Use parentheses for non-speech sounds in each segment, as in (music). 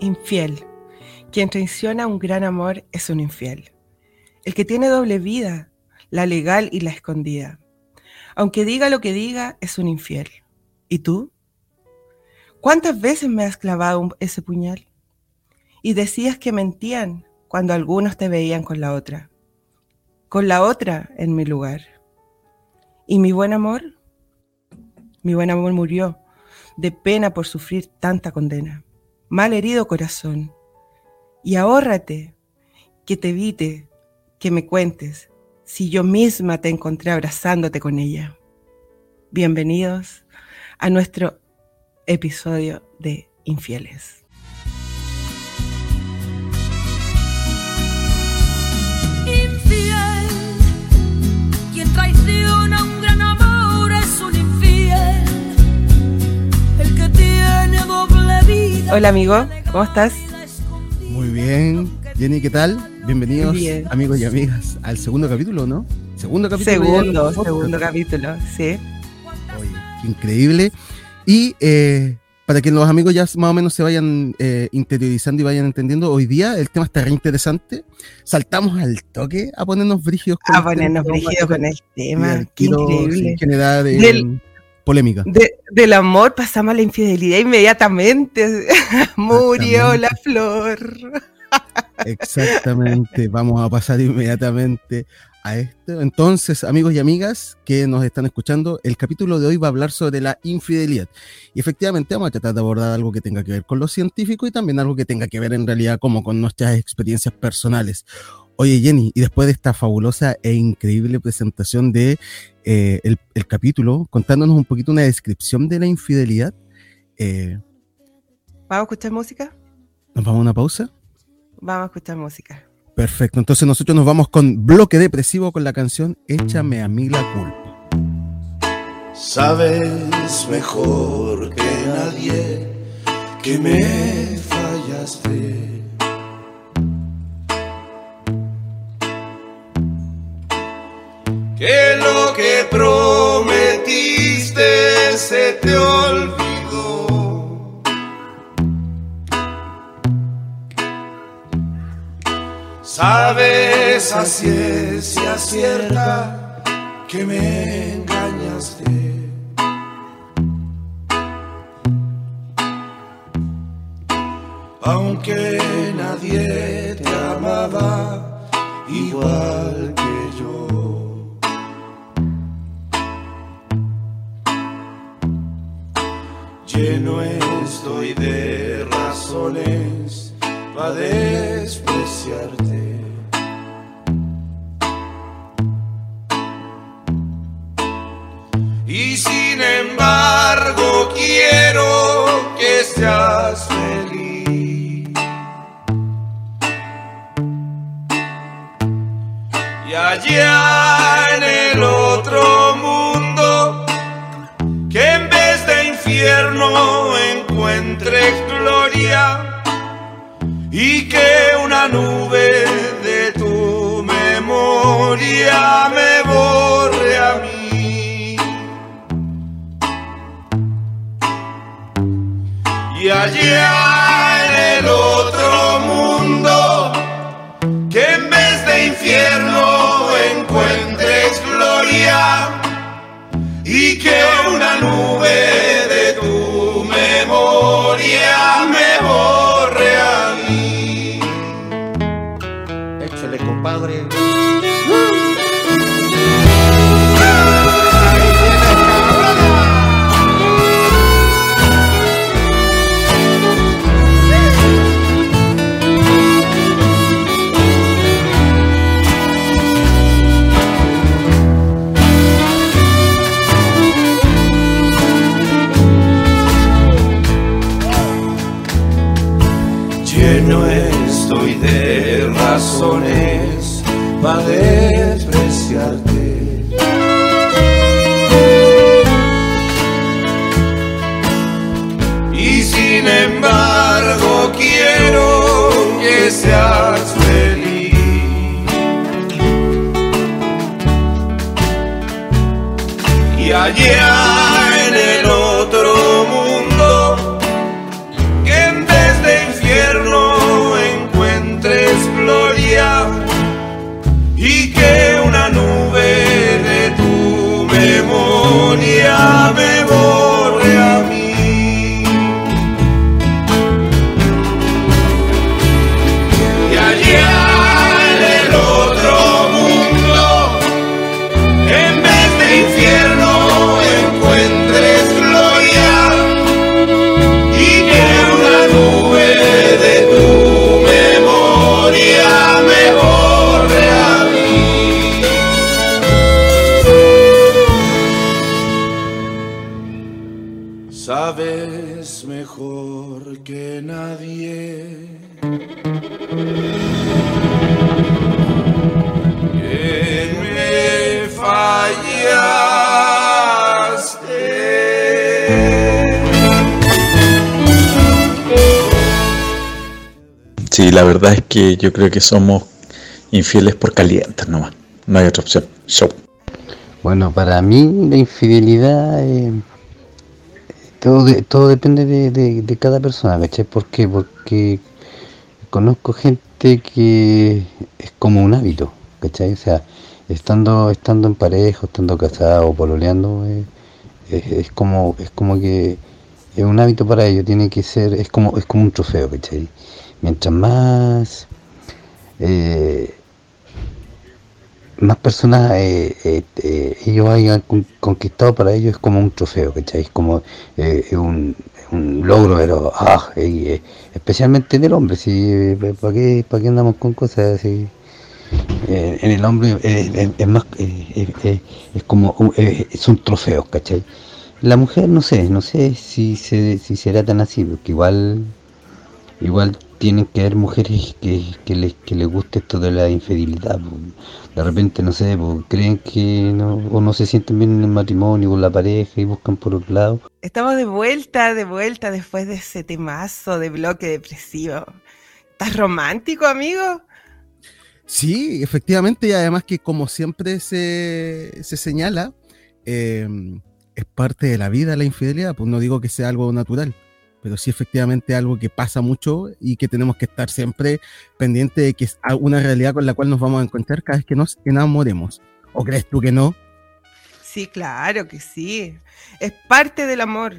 infiel. Quien traiciona un gran amor es un infiel. El que tiene doble vida, la legal y la escondida. Aunque diga lo que diga, es un infiel. ¿Y tú? ¿Cuántas veces me has clavado ese puñal? Y decías que mentían cuando algunos te veían con la otra. Con la otra en mi lugar. ¿Y mi buen amor? Mi buen amor murió de pena por sufrir tanta condena. Mal herido corazón. Y ahórrate que te evite que me cuentes si yo misma te encontré abrazándote con ella. Bienvenidos a nuestro episodio de Infieles. Hola amigo, ¿cómo estás? Muy bien. Jenny, ¿qué tal? Bienvenidos Bien. amigos y amigas al segundo capítulo, ¿no? Segundo capítulo. Segundo, segundo capítulo, sí. Oye, qué increíble. Y eh, para que los amigos ya más o menos se vayan eh, interiorizando y vayan entendiendo, hoy día el tema está re interesante. Saltamos al toque a ponernos brígidos A el ponernos tema. brígidos con el tema. Qué increíble. eh, Del- polémica. De- del amor pasamos a la infidelidad inmediatamente. (laughs) Murió la flor. Exactamente, vamos a pasar inmediatamente a esto. Entonces, amigos y amigas que nos están escuchando, el capítulo de hoy va a hablar sobre la infidelidad. Y efectivamente vamos a tratar de abordar algo que tenga que ver con lo científico y también algo que tenga que ver en realidad como con nuestras experiencias personales. Oye Jenny, y después de esta fabulosa e increíble presentación de eh, el, el capítulo, contándonos un poquito una descripción de la infidelidad, eh, ¿Vamos a escuchar música? nos vamos a una pausa. Vamos a escuchar música. Perfecto, entonces nosotros nos vamos con bloque depresivo con la canción Échame a mí la culpa. Sabes mejor que nadie que me fallaste. Que lo que prometiste se te olvidó. Sabes a ciencia cierta que me engañaste. Aunque nadie te amaba igual que Lleno estoy de razones para despreciarte. Y sin embargo quiero que seas feliz. Y allá de infierno encuentres gloria y que una nube de tu memoria me borre a mí. Y allá en el otro mundo, que en vez de infierno encuentres gloria y que una nube Sí, la verdad es que yo creo que somos infieles por calientes nomás. No hay otra opción. Show. Bueno, para mí la infidelidad, eh, todo, todo depende de, de- de cada persona, ¿cachai? ¿Por qué? Porque conozco gente que es como un hábito, ¿cachai? O sea, estando, estando en pareja, estando casado pololeando, eh, es, es como, es como que es un hábito para ellos, tiene que ser, es como, es como un trofeo, ¿cachai? Mientras más eh, más personas eh, ellos hayan con- conquistado para ellos es como un trofeo, ¿cachai? Es como un, un logro, pero ah, especialmente en el hombre, si ¿para qué, para qué andamos con cosas así? Eh, en el hombre eh, es, es más eh, eh, eh, es como un, eh, son trofeos, ¿cachai? La mujer no sé, no sé si se, si será tan así, porque igual igual tienen que haber mujeres que, que les que les guste esto de la infidelidad de repente no sé creen que no o no se sienten bien en el matrimonio con la pareja y buscan por otro lado Estamos de vuelta, de vuelta después de ese temazo de bloque depresivo. ¿Estás romántico, amigo? Sí, efectivamente, y además que como siempre se, se señala, eh, es parte de la vida la infidelidad, pues no digo que sea algo natural, pero sí efectivamente algo que pasa mucho y que tenemos que estar siempre pendiente de que es una realidad con la cual nos vamos a encontrar cada vez que nos enamoremos. ¿O crees tú que no? Sí, claro que sí. Es parte del amor.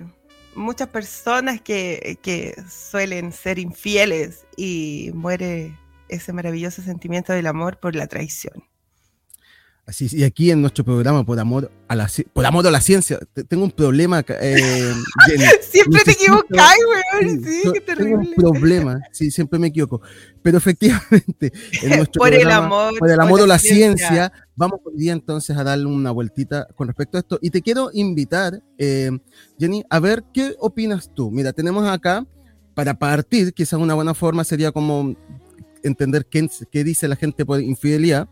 Muchas personas que, que suelen ser infieles y muere ese maravilloso sentimiento del amor por la traición. Así es, y aquí en nuestro programa por amor a la por amor a la ciencia, te- tengo un problema, eh, (laughs) Jenny. Siempre te equivocas, weón. Sí, so- qué tengo un terrible. problema, sí, siempre me equivoco. Pero efectivamente, en (laughs) nuestro Por el programa, amor, por el por amor la o la ciencia. ciencia, vamos hoy día entonces a darle una vueltita con respecto a esto. Y te quiero invitar, eh, Jenny, a ver qué opinas tú. Mira, tenemos acá, para partir, quizás una buena forma sería como entender qué, qué dice la gente por infidelidad.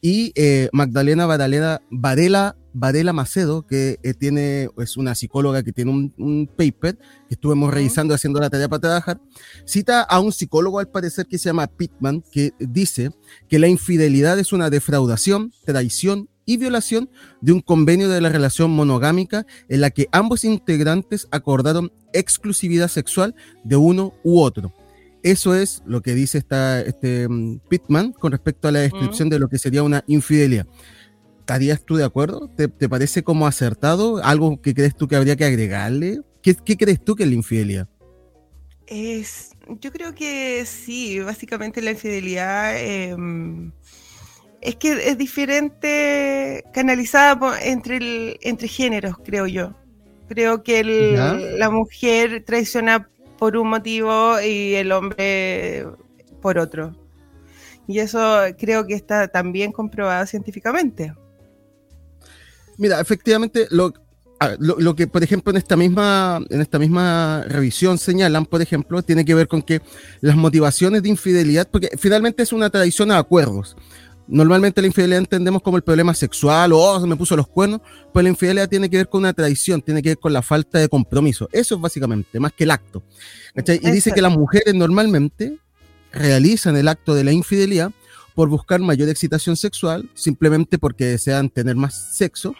Y eh, Magdalena Varela, Varela, Varela Macedo, que eh, tiene, es una psicóloga que tiene un, un paper que estuvimos revisando haciendo la tarea para trabajar, cita a un psicólogo al parecer que se llama Pittman, que dice que la infidelidad es una defraudación, traición y violación de un convenio de la relación monogámica en la que ambos integrantes acordaron exclusividad sexual de uno u otro. Eso es lo que dice esta, este mm, Pittman con respecto a la descripción de lo que sería una infidelidad. ¿Estarías tú de acuerdo? ¿Te, te parece como acertado? ¿Algo que crees tú que habría que agregarle? ¿Qué, qué crees tú que es la infidelidad? Es, yo creo que sí, básicamente la infidelidad em, es que es diferente, canalizada entre, el, entre géneros, creo yo. Creo que el- la mujer traiciona por un motivo y el hombre por otro. Y eso creo que está también comprobado científicamente. Mira, efectivamente, lo, lo que, por ejemplo, en esta, misma, en esta misma revisión señalan, por ejemplo, tiene que ver con que las motivaciones de infidelidad, porque finalmente es una tradición a acuerdos. Normalmente la infidelidad entendemos como el problema sexual o oh, se me puso los cuernos, pues la infidelidad tiene que ver con una traición, tiene que ver con la falta de compromiso. Eso es básicamente, más que el acto. ¿cachai? Y dice que las mujeres normalmente realizan el acto de la infidelidad por buscar mayor excitación sexual, simplemente porque desean tener más sexo.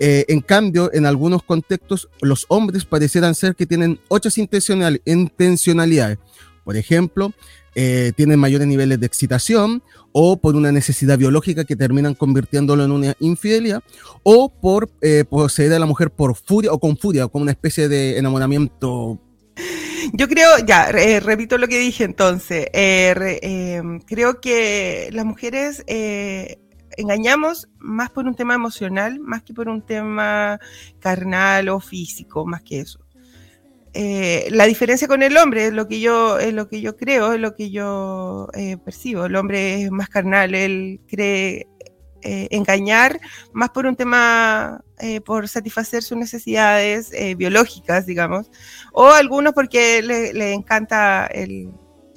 Eh, en cambio, en algunos contextos, los hombres parecieran ser que tienen otras intencional- intencionalidades. Por ejemplo, eh, tienen mayores niveles de excitación o por una necesidad biológica que terminan convirtiéndolo en una infidelidad o por eh, poseer a la mujer por furia o con furia, como una especie de enamoramiento. Yo creo, ya, repito lo que dije entonces, eh, eh, creo que las mujeres eh, engañamos más por un tema emocional, más que por un tema carnal o físico, más que eso. Eh, la diferencia con el hombre es lo que yo, es lo que yo creo, es lo que yo eh, percibo. El hombre es más carnal, él cree eh, engañar más por un tema, por satisfacer sus necesidades biológicas, digamos, o algunos porque le, encanta el,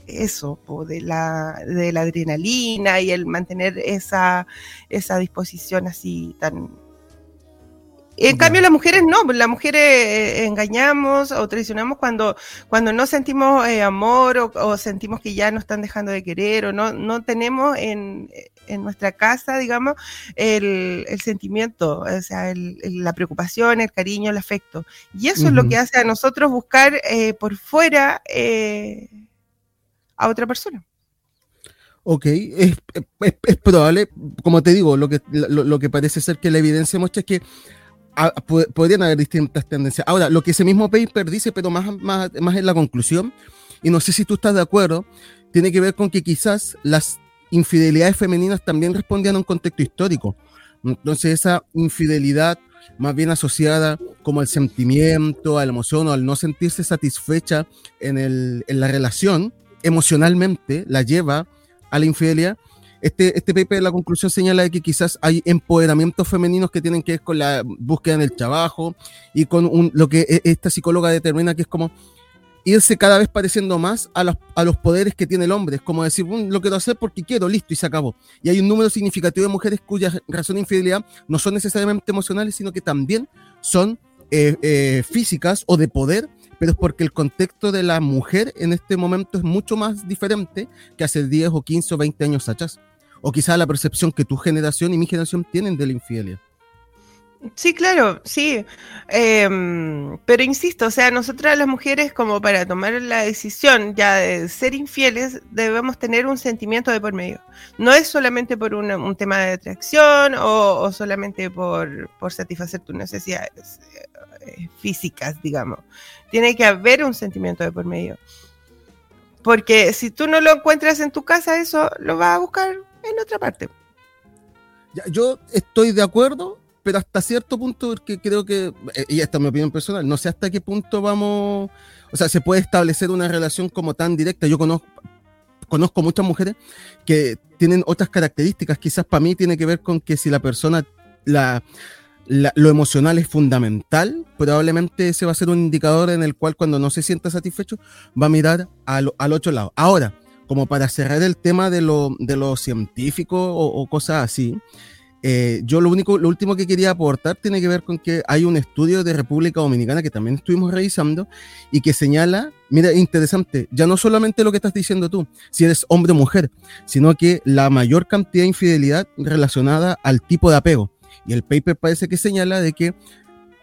eso, de, la, de la adrenalina y el mantener esa, esa disposición así tan en cambio, las mujeres no, pues, las mujeres eh, engañamos o traicionamos cuando, cuando no sentimos eh, amor o, o sentimos que ya nos están dejando de querer o no, no tenemos en, en nuestra casa, digamos, el, el sentimiento, o sea, el- el- la preocupación, el cariño, el afecto. Y eso es lo que hace a nosotros buscar eh, por fuera a otra persona. Ok, es, es- es probable, como te digo, lo que, lo, lo que parece ser que la evidencia muestra es que po- podrían haber distintas tendencias. Ahora, lo que ese mismo paper dice, pero más, más, más en la conclusión, y no sé si tú estás de acuerdo, tiene que ver con que quizás las infidelidades femeninas también respondían a un contexto histórico. Entonces, esa infidelidad más bien asociada como al sentimiento, a la emoción o al no sentirse satisfecha en, el, en la relación, emocionalmente la lleva a la infidelidad. Este, este paper, la conclusión señala que quizás hay empoderamientos femeninos que tienen que ver con la búsqueda en el trabajo y con un- lo que e- esta psicóloga determina que es como irse cada vez pareciendo más a los, a los poderes que tiene el hombre. Es como decir, "Mm, lo quiero hacer porque quiero, listo, y se acabó. Y hay un número significativo de mujeres cuyas razones de infidelidad no son necesariamente emocionales, sino que también son eh, eh, físicas o de poder, pero es porque el contexto de la mujer en este momento es mucho más diferente que hace 10 o 15 o 20 años atrás. O quizá la percepción que tu generación y mi generación tienen de la infidelidad. Sí, claro, sí. Em, pero insisto, o sea, nosotras las mujeres, como para tomar la decisión ya de ser infieles, debemos tener un sentimiento de por medio. No es solamente por un tema de atracción o, o solamente por, por satisfacer tus necesidades eh, físicas, digamos. Tiene que haber un sentimiento de por medio. Porque si tú no lo encuentras en tu casa, eso lo vas a buscar en otra parte. Ya, yo estoy de acuerdo, pero hasta cierto punto, porque creo que, eh, y esta es mi opinión personal, no sé hasta qué punto vamos, o sea, se puede establecer una relación como tan directa. Yo conozco, conozco muchas mujeres que tienen otras características, quizás para mí tiene que ver con que si la persona, la, lo emocional es fundamental, probablemente ese va a ser un indicador en el cual cuando no se sienta satisfecho va a mirar al, al otro lado. Ahora, como para cerrar el tema de lo, de lo científico o, o cosas así, eh, yo lo único, lo último que quería aportar tiene que ver con que hay un estudio de República Dominicana que también estuvimos revisando y que señala, mira, interesante, ya no solamente lo que estás diciendo tú, si eres hombre o mujer, sino que la mayor cantidad de infidelidad relacionada al tipo de apego. Y el paper parece que señala de que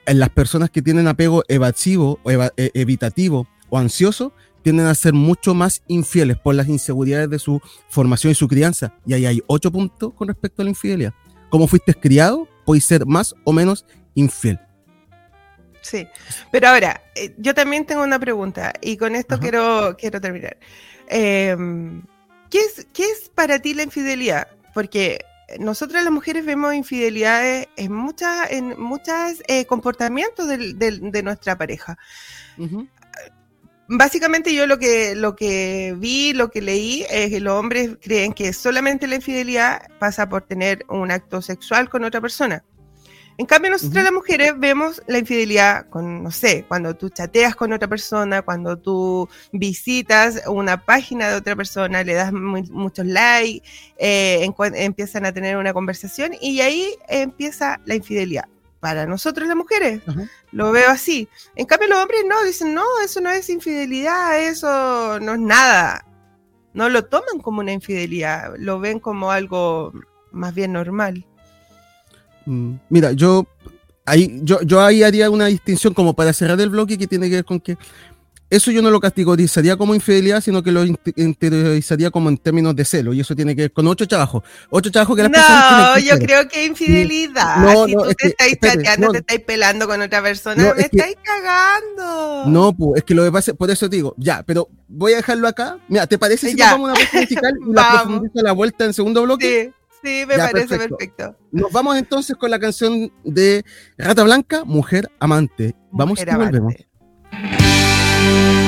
en las personas que tienen apego evasivo o eva- eh, evitativo o ansioso tienden a ser mucho más infieles por las inseguridades de su formación y su crianza. Y ahí hay ocho puntos con respecto a la infidelidad. Cómo fuiste criado, puedes ser más o menos infiel. Sí, pero ahora, eh, yo también tengo una pregunta y con esto Ajá. quiero, quiero terminar. Em, ¿qué, es, ¿Qué es para ti la infidelidad? Porque nosotras las mujeres vemos infidelidades en muchas en muchos comportamientos del- del- de nuestra pareja. Básicamente yo lo que, lo que vi, lo que leí, es que los hombres creen que solamente la infidelidad pasa por tener un acto sexual con otra persona. En cambio, nosotras Ujú. las mujeres vemos la infidelidad con, no sé, cuando tú chateas con otra persona, cuando tú visitas una página de otra persona, le das mu- muchos likes, eh, empiezan a tener una conversación y ahí empieza la infidelidad. Para nosotros las mujeres, lo veo así. En cambio, los hombres no, dicen, no, eso no es infidelidad, eso no es nada. No lo toman como una infidelidad, lo ven como algo más bien normal. Mm, Mira, yo ahí, yo, yo ahí haría una distinción como para cerrar el bloque que tiene que ver con que eso yo no lo categorizaría como infidelidad, sino que lo inte- interiorizaría como en términos de celo. Y eso tiene que ver con otro trabajo. Otro trabajo que las personas No, tienen que yo creo que infidelidad. No, si no, tú es te que, estáis espere, chateando, no. te estáis pelando con otra persona, No, me es que- estáis cagando. No, pues, es que lo que pasa, por eso digo, ya, pero voy a dejarlo acá. Mira, ¿te parece si Ya. nos vamos a una pausa musical y la (laughs) profundiza la vuelta en segundo bloque? Sí, sí, me Ya, parece perfecto. perfecto. Nos vamos entonces con la canción de Rata Blanca, Mujer Amante. Vamos Mujer y volvemos. amante.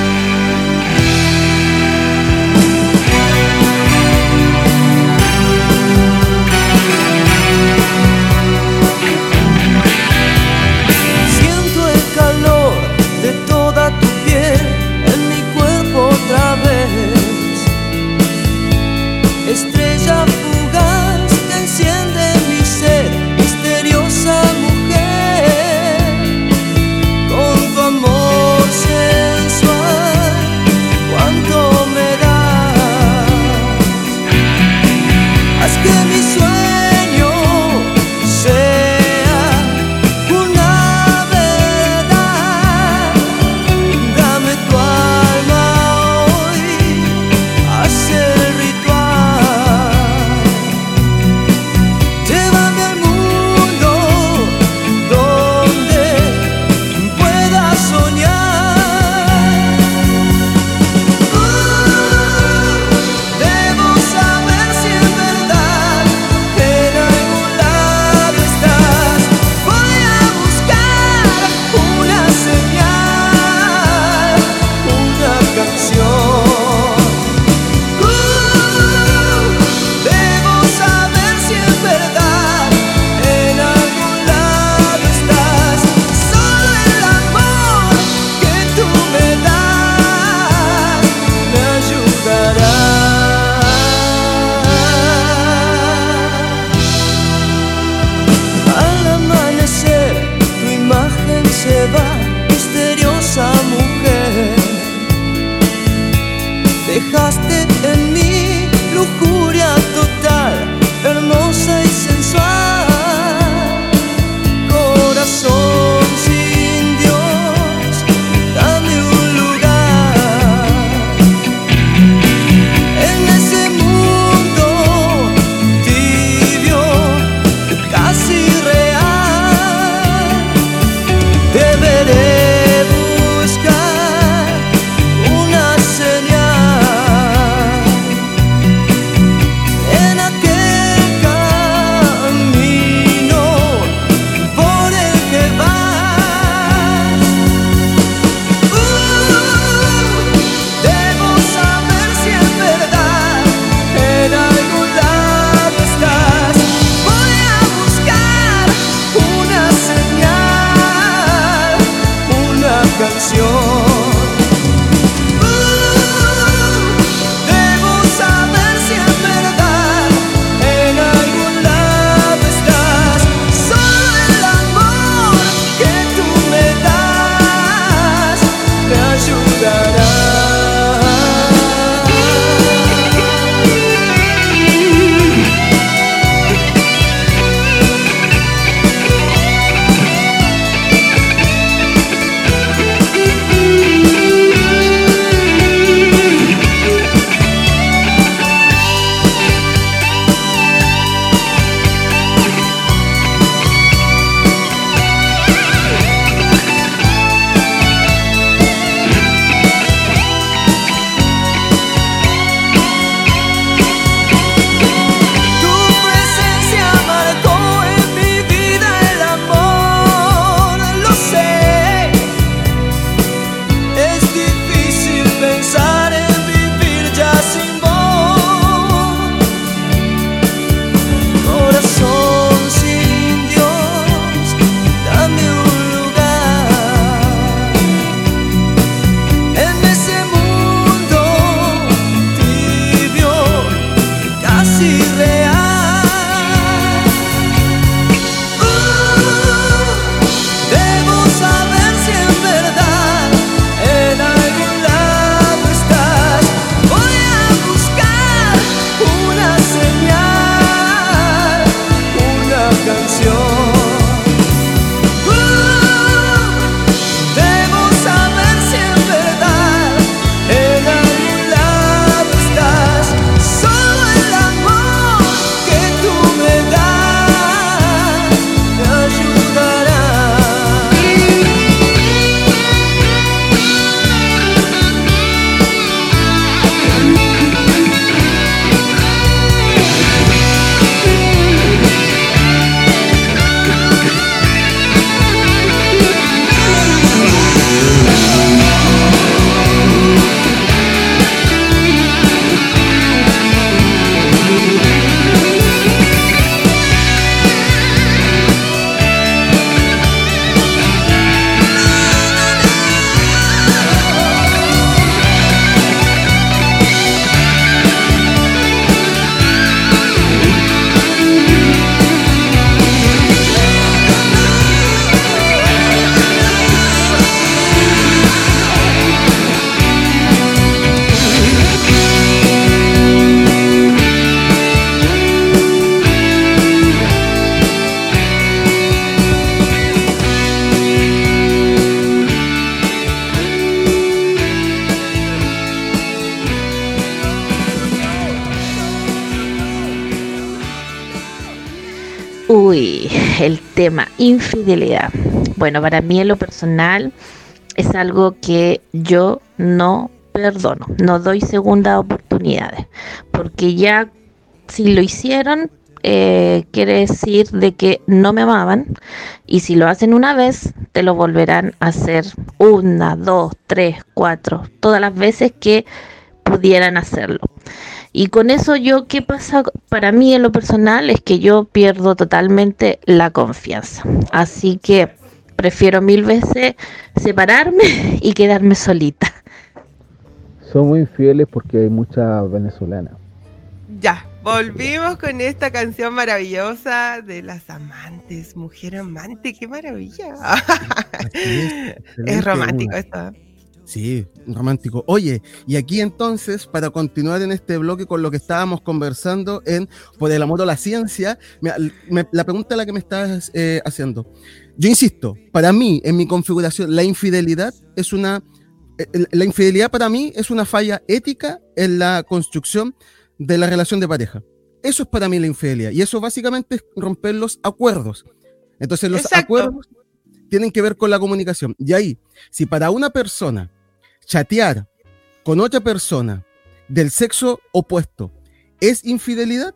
Infidelidad. Bueno, para mí en lo personal es algo que yo no perdono, no doy segunda oportunidades, porque ya si lo hicieron, eh, quiere decir de que no me amaban y si lo hacen una vez, te lo volverán a hacer una, dos, tres, cuatro, todas las veces que pudieran hacerlo. Y con eso yo, ¿qué pasa para mí en lo personal? Es que yo pierdo totalmente la confianza. Así que prefiero mil veces separarme (laughs) y quedarme solita. Son muy infieles porque hay muchas venezolanas. Ya, volvimos con esta canción maravillosa de las amantes, mujer amante, qué maravilla. (laughs) es, es romántico esto. Sí, romántico. Oye, y aquí entonces, para continuar en este bloque con lo que estábamos conversando en Por el amor a la ciencia, me, me, la pregunta la que me estás eh, haciendo. Yo insisto, para mí, en mi configuración, la infidelidad es una. La infidelidad para mí es una falla ética en la construcción de la relación de pareja. Eso es para mí la infidelidad. Y eso básicamente es romper los acuerdos. Entonces, los Exacto. acuerdos tienen que ver con la comunicación. Y ahí, si para una persona chatear con otra persona del sexo opuesto es infidelidad,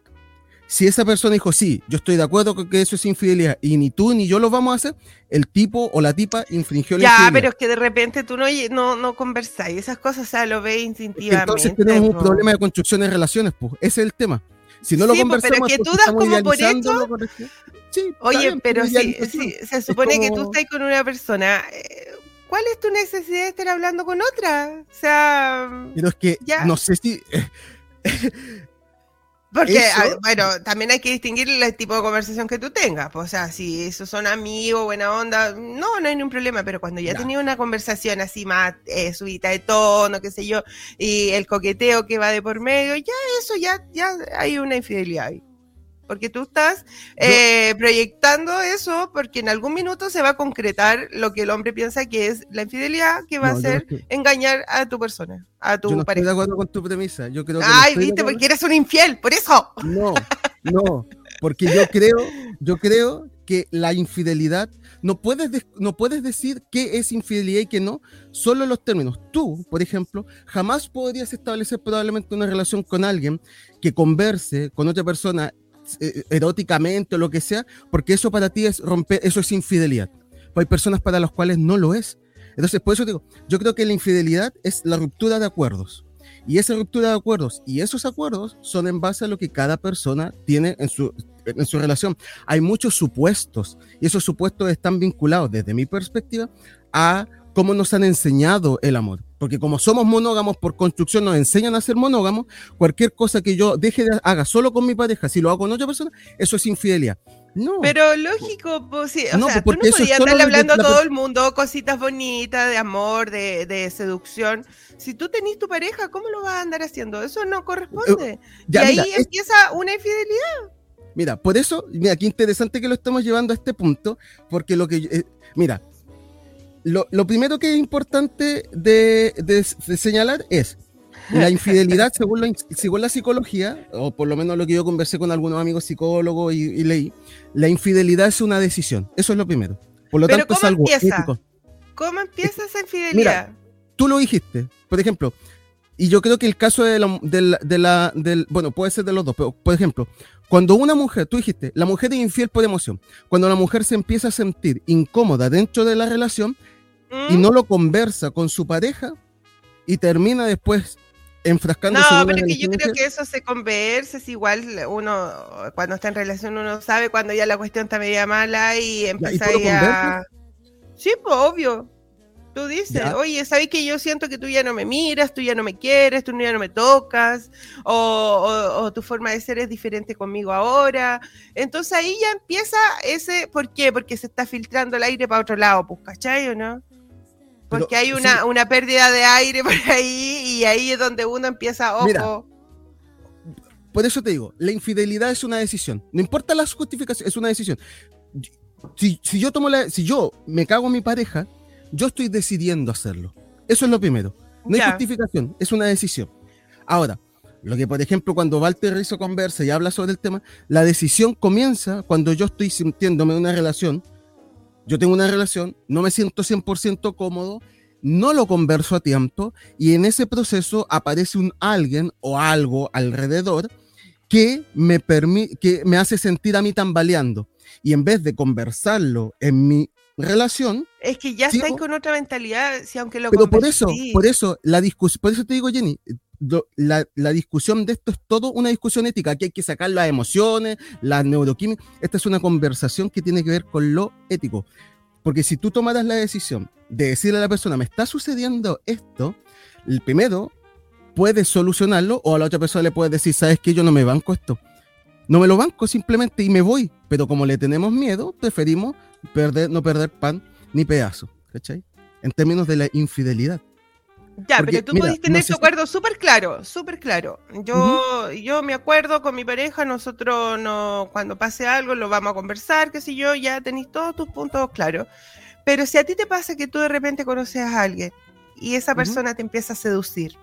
si esa persona dijo, sí, yo estoy de acuerdo con que eso es infidelidad y ni tú ni yo lo vamos a hacer, el tipo o la tipa infringió la Ya, infidelidad. pero es que de repente tú no, no, no conversáis, esas cosas, o sea, lo ves instintivamente. Entonces tenemos un problema de construcción de relaciones, pues. Ese es el tema. Si no lo Sí, pero conversamos, es que tú das como por hecho-. Sí, Oye, bien, pero si, se supone que tú estás con una persona, eh, ¿cuál es tu necesidad de estar hablando con otra? O sea, Pero es que Ya. no sé si. (laughs) porque, eso- ah, bueno, también hay que distinguir el tipo de conversación que tú tengas. pues, O sea, si esos son amigos, buena onda, no, no hay ningún problema. Pero cuando ya Ya. tenía una conversación así más eh, subida de tono, qué sé yo, y el coqueteo que va de por medio, ya eso, ya, ya hay una infidelidad ahí. Porque tú estás eh, proyectando eso porque en algún minuto se va a concretar lo que el hombre piensa que es la infidelidad, que va No, a no ser estoy- engañar a tu persona, a tu Yo no estoy pareja. de acuerdo con tu premisa. Yo creo que no Ay, viste, porque eres un infiel, por eso. No, no, porque yo creo, yo creo que la infidelidad no puedes, des- no puedes decir qué es infidelidad y qué no, solo los términos. Tú, por ejemplo, jamás podrías establecer probablemente una relación con alguien que converse con otra persona eróticamente o lo que sea, porque eso para ti es romper, eso es infidelidad. Pues hay personas para las cuales no lo es. Entonces, por eso digo, yo creo que la infidelidad es la ruptura de acuerdos. Y esa ruptura de acuerdos y esos acuerdos son en base a lo que cada persona tiene en su, en su relación. Hay muchos supuestos y esos supuestos están vinculados desde mi perspectiva a cómo nos han enseñado el amor. Porque como somos monógamos por construcción, nos enseñan a ser monógamos, cualquier cosa que yo deje de haga solo con mi pareja, si lo hago con otra persona, eso es infidelidad. No. Pero lógico, pues sí, o No, sea, pues, tú porque no podías que hablando a todo el mundo cositas bonitas de amor, de, de seducción. Si tú tenés tu pareja, ¿cómo lo vas a andar haciendo? Eso no corresponde. ya, y ahí es- empieza una infidelidad. Mira, por eso, mira, qué interesante que lo estamos llevando a este punto, porque lo que, eh, mira, lo, lo primero que es importante de, de- de señalar es la (laughs) infidelidad, según la, según la psicología, o por lo menos lo que yo conversé con algunos amigos psicólogos y, y leí, la infidelidad es una decisión, eso es lo primero. Por lo Pero tanto, es ¿cómo algo empieza? ético. ¿Cómo empieza esa infidelidad? Tú lo dijiste, por ejemplo, y yo creo que el caso de la, de la- de la- del, bueno, puede ser de los dos, pero por ejemplo, cuando una mujer, tú dijiste, la mujer es infiel por emoción, cuando la mujer se empieza a sentir incómoda dentro de la relación y ¿Mm? no lo conversa con su pareja y termina después enfrascándose en No, pero es que yo creo que eso se conversa, es igual uno cuando está en relación uno sabe cuando ya la cuestión está media mala y empieza ahí a... Sí, pues obvio. Tú dices, Ya. oye, ¿sabes que yo siento que tú ya no me miras, tú ya no me quieres, tú ya no me tocas, o, o- o tu forma de ser es diferente conmigo ahora? Entonces ahí ya empieza ese, ¿por qué? Porque se está filtrando el aire para otro lado, pues, ¿cachai o no? Pero, Porque hay sí. una, una pérdida de aire (laughs) por ahí y ahí es donde uno empieza, ojo. Mira, por eso te digo, la infidelidad es una decisión. No importa las justificaciones, es una decisión. Si, si yo tomo la, si yo me cago en mi pareja, yo estoy decidiendo hacerlo. Eso es lo primero. No hay justificación, es una decisión. Ahora, Lo que, por ejemplo, cuando Walter Rizzo conversa y habla sobre el tema, la decisión comienza cuando yo estoy sintiéndome en una relación, yo tengo una relación, no me siento 100% cómodo, no lo converso a tiempo y en ese proceso aparece un alguien o algo alrededor que me, que me hace sentir a mí tambaleando. Y en vez de conversarlo en mi relación. Es que ya estáis con otra mentalidad, si aunque lo Pero por eso, por eso, la discusión, por eso te digo, Jenny, la, discusión de esto es todo una discusión ética. Aquí hay que sacar las emociones, las neuroquímicas. Esta es una conversación que tiene que ver con lo ético. Porque si tú tomaras la decisión de decirle a la persona, me está sucediendo esto, el primero puedes solucionarlo o a la otra persona le puedes decir, sabes que yo no me banco esto. No me lo banco simplemente y me voy. Pero como le tenemos miedo, preferimos perder, no perder pan ni pedazo. ¿Cachai? En términos de la infidelidad. Ya, pero tú pudiste tener tu acuerdo súper claro, súper claro. Yo, yo me acuerdo con mi pareja, nosotros no, cuando pase algo lo vamos a conversar, qué sé yo, ya tenéis todos tus puntos claros. Pero si a ti te pasa que tú de repente conoces a alguien y esa persona te empieza a seducir,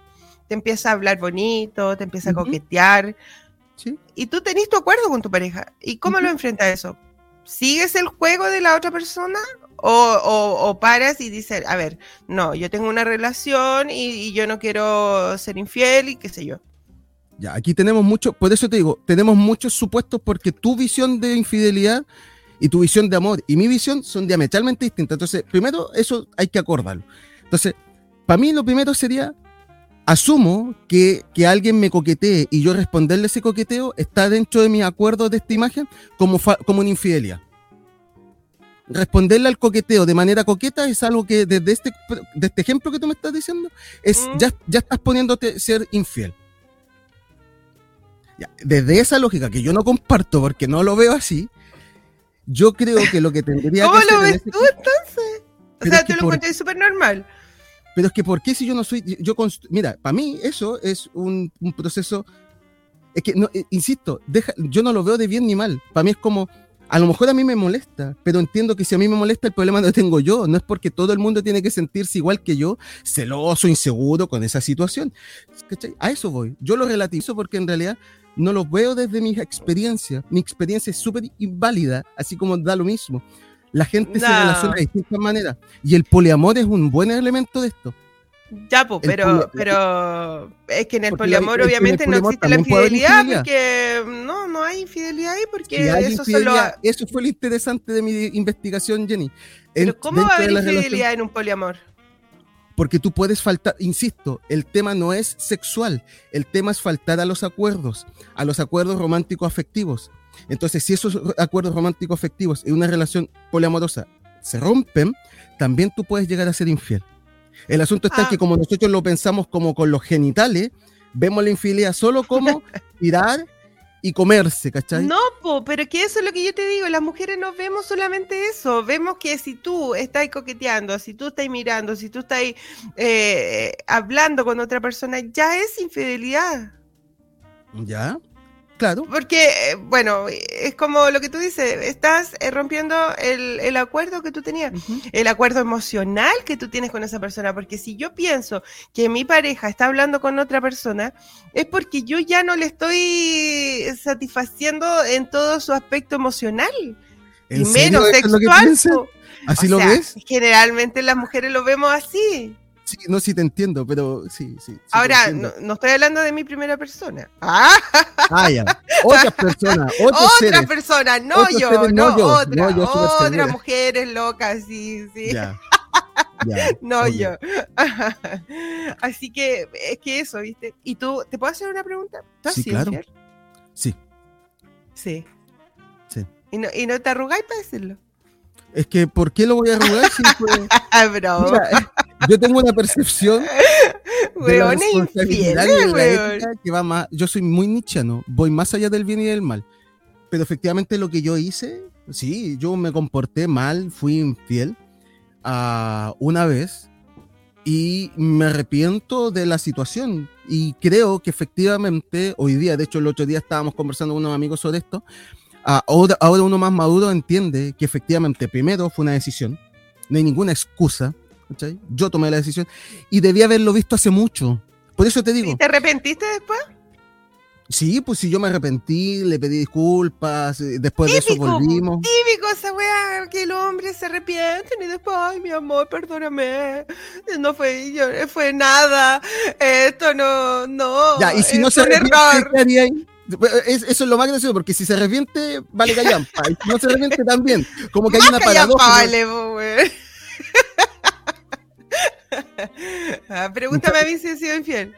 te empieza a hablar bonito, te empieza a coquetear, y tú tenés tu acuerdo con tu pareja, ¿y cómo lo enfrentas eso? ¿Sigues el juego de la otra persona o, paras y dices, a ver, no, yo tengo una relación y, yo no quiero ser infiel y qué sé yo. Ya, aquí tenemos mucho, por eso te digo, tenemos muchos supuestos porque tu visión de infidelidad y tu visión de amor y mi visión son diametralmente distintas. Entonces, primero, eso hay que acordarlo. Entonces, para mí lo primero sería, asumo que, que alguien me coquetee y yo responderle ese coqueteo está dentro de mi acuerdo de esta imagen como, como una infidelidad responderle al coqueteo de manera coqueta es algo que desde este, de este ejemplo que tú me estás diciendo, es, mm. ya, ya estás poniéndote ser infiel. desde esa lógica que yo no comparto porque no lo veo así, yo creo que lo que tendría (laughs) ¿Cómo que lo ves tú entonces? O sea, te lo encontré súper normal. Pero es que, ¿por qué si yo no soy.? yo Mira, para mí eso es un, un proceso. Es que, no, eh, insisto, deja, yo no lo veo de bien ni mal. Para mí es como a lo mejor a mí me molesta, pero entiendo que si a mí me molesta el problema no lo tengo yo, no es porque todo el mundo tiene que sentirse igual que yo, celoso, inseguro con esa situación. A eso voy. Yo lo relativizo porque en realidad no lo veo desde mi experiencia. Mi experiencia es súper inválida, así como da lo mismo. La gente se relaciona de distintas maneras y el poliamor es un buen elemento de esto. Ya, pues, pero, pero es que en el poliamor obviamente no existe la infidelidad, porque no, no hay infidelidad ahí porque eso solo... Eso fue lo interesante de mi investigación, Jenny. Pero ¿cómo va a haber infidelidad en un poliamor? Porque tú puedes faltar, insisto, el tema no es sexual, el tema es faltar a los acuerdos, a los acuerdos románticos afectivos. Entonces, si esos acuerdos románticos afectivos en una relación poliamorosa se rompen, también tú puedes llegar a ser infiel. El asunto está en que ah. como nosotros lo pensamos como con los genitales, vemos la infidelidad solo como (laughs) tirar y comerse, ¿cachai? No, po, pero que eso es lo que yo te digo, las mujeres no vemos solamente eso, vemos que si tú estás coqueteando, si tú estás mirando, si tú estás eh, hablando con otra persona, ya es infidelidad. ¿Ya? Claro. Porque, eh, bueno, es como lo que tú dices, estás eh, rompiendo el, acuerdo que tú tenías, el acuerdo emocional que tú tienes con esa persona. Porque si yo pienso que mi pareja está hablando con otra persona, es porque yo ya no le estoy satisfaciendo en todo su aspecto emocional. y menos sexual. ¿Así lo ves? Generalmente las mujeres lo vemos así. Sí, no, sí te entiendo, pero sí, sí. Ahora, no, estoy hablando de mi primera persona. Ah, ah ya. Otras personas, (laughs) Otras personas, no yo, no, yo, otra, no, otras mujeres locas, sí, sí. Ya. (laughs) no yo. (laughs) Así que es que eso, ¿viste? ¿Y tú, te puedo hacer una pregunta? ¿Tú sí, claro. Sí. Sí. Sí. ¿Y no, ¿Y no te arrugáis para decirlo? Es que, ¿por qué lo voy a arrugar si fue... Bro yo tengo una percepción (laughs) de la responsabilidad y la ética que va más. Yo soy muy nichiano, voy más allá del bien y del mal. Pero efectivamente lo que yo hice, sí, yo me comporté mal, fui infiel a una vez y me arrepiento de la situación. Y creo que efectivamente hoy día, de hecho el otro día estábamos conversando con unos amigos sobre esto, ahora, ahora uno más maduro entiende que efectivamente primero fue una decisión, no hay ninguna excusa yo tomé la decisión y debía haberlo visto hace mucho. Por eso te digo. ¿Y te arrepentiste después? Sí, pues si yo me arrepentí, le pedí disculpas, eh, después de eso volvimos. Típico esa weá, que los hombres se arrepienten y después, ay, mi amor, perdóname. No fue yo, fue nada. Esto no, no. Ya, y si no se arrepiente. Es- eso es lo más gracioso, porque si se arrepiente, vale callampa. Y si no se arrepiente, también. Como que hay una paradoja. vale. (laughs) Ah, Pregúntame a mí si he sido infiel.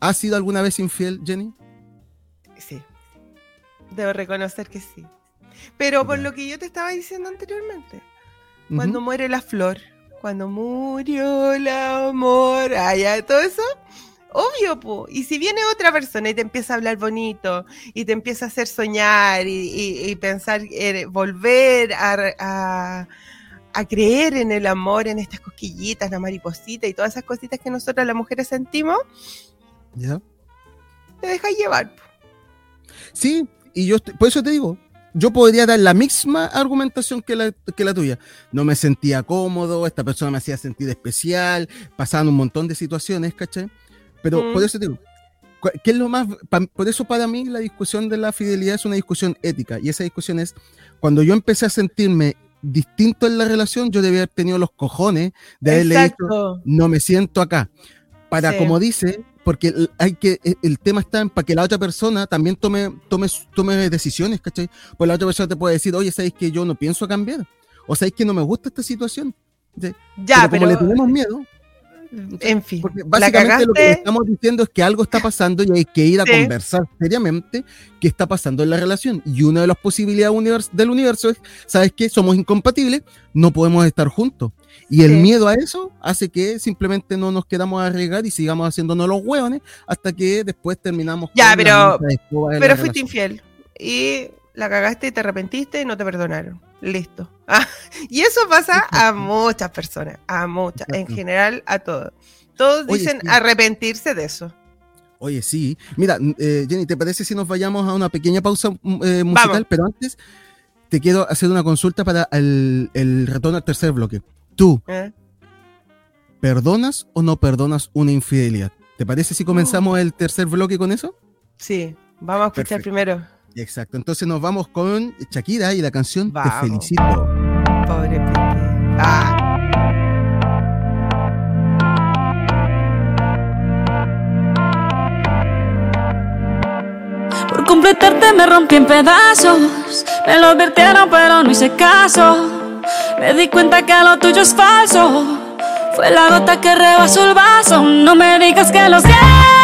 ¿Has sido alguna vez infiel, Jenny? Sí. Debo reconocer que sí. Pero por lo que yo te estaba diciendo anteriormente, cuando muere la flor, cuando murió el amor, ya, todo eso, obvio, po. Y si viene otra persona y te empieza a hablar bonito y te empieza a hacer soñar y, y- y pensar, eh, volver a, a- a creer en el amor, en estas cosquillitas, la mariposita y todas esas cositas que nosotras las mujeres sentimos, ¿Ya? te dejas llevar. Sí, y yo, estoy- por eso te digo, yo podría dar la misma argumentación que la, que la tuya. No me sentía cómodo, esta persona me hacía sentir especial, pasaban un montón de situaciones, ¿cachai? Pero Mm. por eso te digo, ¿qué es lo más? pa- por eso para mí la discusión de la fidelidad es una discusión ética, y esa discusión es, cuando yo empecé a sentirme distinto en la relación, yo debía haber tenido los cojones de haberle dicho, no me siento acá. Para, Sí. como dice, porque hay que, el- el tema está en para que la otra persona también tome, tome, tome decisiones, ¿cachai? Pues la otra persona te puede decir, oye, ¿sabes que yo no pienso cambiar? O ¿sabes que no me gusta esta situación? Ya, pero como pero, le tenemos miedo, en fin, porque básicamente lo que estamos diciendo es que algo está pasando y hay que ir a Sí. conversar seriamente qué está pasando en la relación. Y una de las posibilidades univers- del universo es, ¿sabes qué? Somos incompatibles, no podemos estar juntos. Y el Sí. miedo a eso hace que simplemente no nos quedamos a arriesgar y sigamos haciéndonos los hueones hasta que después terminamos Ya, con pero- Pero fuiste relación. infiel. Y la cagaste y te arrepentiste y no te perdonaron. Listo. Ah, (laughs) y eso pasa a muchas personas, a muchas, en general a todos. Todos Oye, dicen sí. arrepentirse de eso. Oye, sí. Mira, eh, Jenny, ¿te parece si nos vayamos a una pequeña pausa mm, eh, musical? Vamos. Pero antes te quiero hacer una consulta para el, el retorno al tercer bloque. ¿Tú ¿eh? perdonas o no perdonas una infidelidad? ¿Te parece si comenzamos el tercer bloque con eso? Sí, vamos a escuchar Perfecto. primero. Exacto. Entonces nos vamos con Shakira y la canción Vamos. Te felicito. Pobre Piqué. Ah, Por completarte me rompí en pedazos. Me lo advirtieron, pero no hice caso. Me di cuenta que lo tuyo es falso. Fue la gota que rebasó el vaso. No me digas que lo sientes.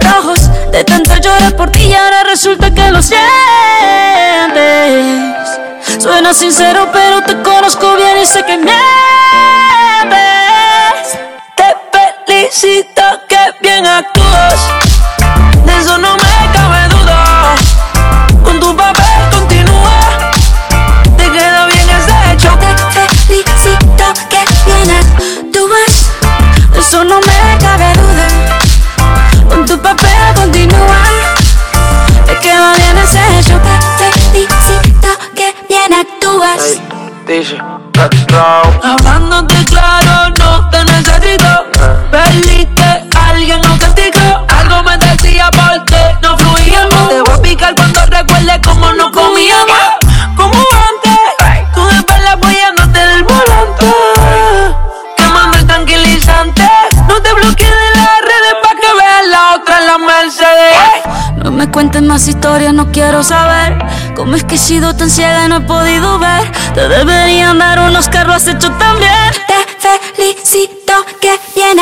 rojos De tanto llorar por ti Y ahora resulta que lo sientes. Suena sincero pero te conozco bien Y sé que mientes más historias, no quiero saber. Cómo es que he sido tan ciega y no he podido ver Te deberían dar unos Oscar, lo has hecho tan bien Te felicito que bien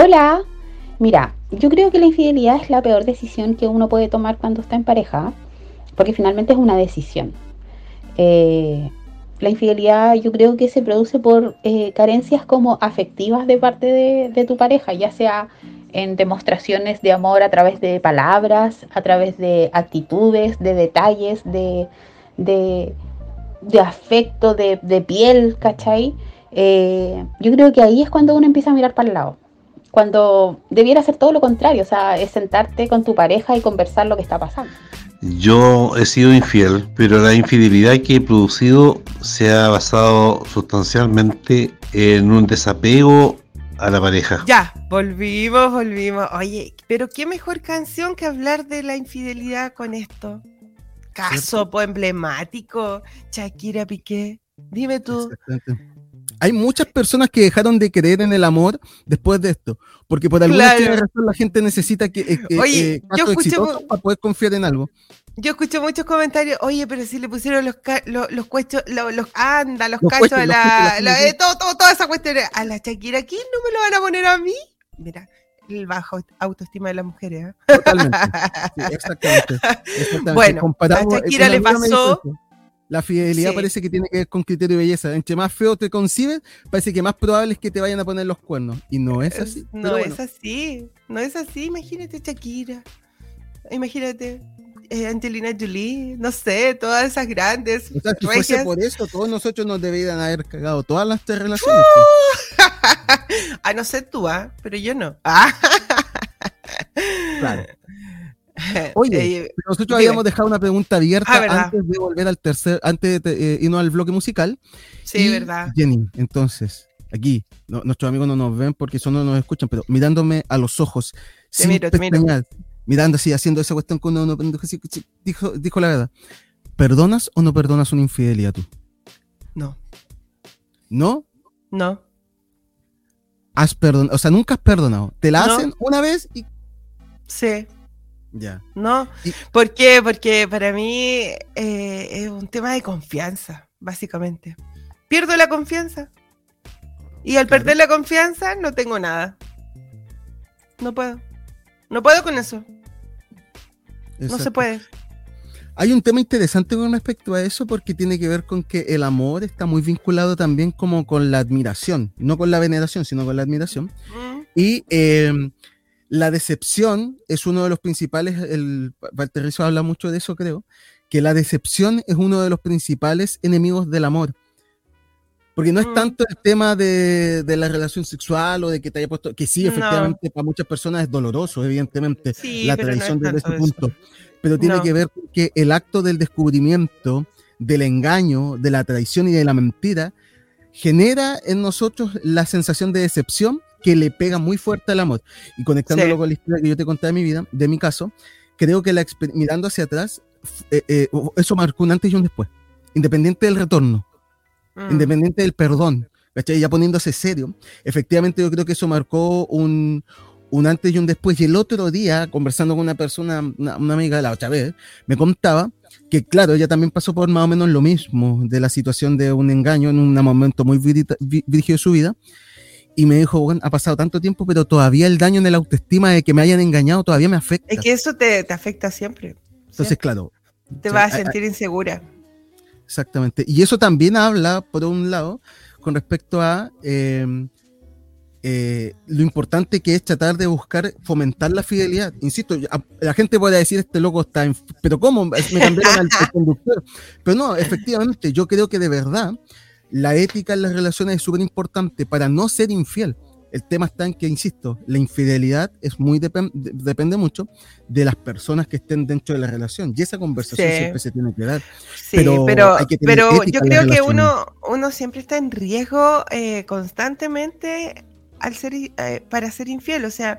Hola, mira, yo creo que la infidelidad es la peor decisión que uno puede tomar cuando está en pareja, porque finalmente es una decisión. Eh, la infidelidad yo creo que se produce por eh, carencias como afectivas de parte de, tu pareja, ya sea en demostraciones de amor a través de palabras, a través de actitudes, de detalles, de, afecto, de, de piel, ¿cachai? Eh, yo creo que ahí es cuando uno empieza a mirar para el lado. Cuando debiera ser todo lo contrario, o sea, es sentarte con tu pareja y conversar lo que está pasando. Yo he sido infiel, pero la infidelidad que he producido se ha basado sustancialmente en un desapego a la pareja. Ya, volvimos, volvimos. Oye, pero qué mejor canción que hablar de la infidelidad con esto. Caso emblemático, Shakira Piqué. Dime tú. Hay muchas personas que dejaron de creer en el amor después de esto, porque por alguna Claro. razón la gente necesita que, eh, que, Oye, eh, yo mu- para poder confiar en algo. Yo escuché muchos comentarios, oye, pero si le pusieron los los, los cuestos, los, los anda, los, Los cachos cuestos, a la, cuestos, la- los eh, todo, todo, toda esa cuestión a la Shakira, ¿aquí no me lo van a poner a mí? Mira, el bajo autoestima de las mujeres. ¿eh? Totalmente. Sí, exactamente. (laughs) exactamente. Bueno, a Shakira le pasó-. La fidelidad Sí. parece que tiene que ver con criterio de belleza. Entre más feo te concibes, parece que más probable es que te vayan a poner los cuernos. Y no es así. No bueno, es así, no es así. Imagínate Shakira, imagínate eh, Angelina Jolie, no sé, todas esas grandes. o sea, si fuese por eso, todos nosotros nos deberían haber cagado todas las tres relaciones. (laughs) A no ser tú, ¿ah? pero yo no. Ah. (laughs) Claro. (laughs) Oye, Eh, nosotros dime. habíamos dejado una pregunta abierta Ah, antes de volver al tercer, antes de eh, irnos al bloque musical. sí, Y, verdad. Jenny, entonces, aquí, no- nuestros amigos no nos ven porque solo nos escuchan, pero mirándome a los ojos, Te sin miro, te miro. pestañear, mirando así, haciendo esa cuestión que uno no dijo, dijo la verdad. ¿Perdonas o no perdonas una infidelidad tú? No, ¿No? no. Has perdonado, o sea, nunca has perdonado. Te la No. hacen una vez y Sí, ya. no. Y- ¿Por qué? Porque para mí eh, es un tema de confianza, básicamente. Pierdo la confianza. Y al Claro. perder la confianza no tengo nada. No puedo. No puedo con eso. No se puede. Hay un tema interesante con respecto a eso porque tiene que ver con que el amor está muy vinculado también como con la admiración, no con la veneración, sino con la admiración. Mm, Y eh, la decepción es uno de los principales, el Walter Rizzo habla mucho de eso, creo, que la decepción es uno de los principales enemigos del amor. Porque no es Mm. tanto el tema de, de la relación sexual o de que te haya puesto, que sí, No. efectivamente, para muchas personas es doloroso, evidentemente, Sí, la pero no es traición desde ese punto. Pero tiene No. que ver con que el acto del descubrimiento, del engaño, de la traición y de la mentira, genera en nosotros la sensación de decepción que le pega muy fuerte al amor. Y conectándolo Sí. con la historia que yo te conté de mi vida, de mi caso, creo que la mirando hacia atrás, eh, eh, eso marcó un antes y un después, independiente del retorno mm. independiente del perdón, ¿cachai? Ya poniéndose serio, efectivamente yo creo que eso marcó un, un antes y un después. Y el otro día, conversando con una persona, una, una amiga la otra vez, me contaba que, claro, ella también pasó por más o menos lo mismo, de la situación de un engaño en un momento muy virgen de su vida. Y me dijo, bueno, ha pasado tanto tiempo, pero todavía el daño en el autoestima de que me hayan engañado todavía me afecta. Es que eso te, te afecta siempre. Entonces, siempre. claro, Te vas a sentir insegura. Exactamente. Y eso también habla, por un lado, con respecto a eh, eh, lo importante que es tratar de buscar fomentar la fidelidad. Insisto, a- la gente puede decir, este loco está en... Pero ¿cómo? Me cambiaron al, al (laughs) conductor. Pero no, efectivamente, yo creo que de verdad la ética en las relaciones es súper importante para no ser infiel. El tema está en que, insisto, la infidelidad es muy depen- de- depende mucho de las personas que estén dentro de la relación. Y esa conversación Sí. siempre se tiene que dar. Sí, pero, pero hay que tener pero ética yo creo que uno, uno siempre está en riesgo eh, constantemente al ser eh, para ser infiel. O sea,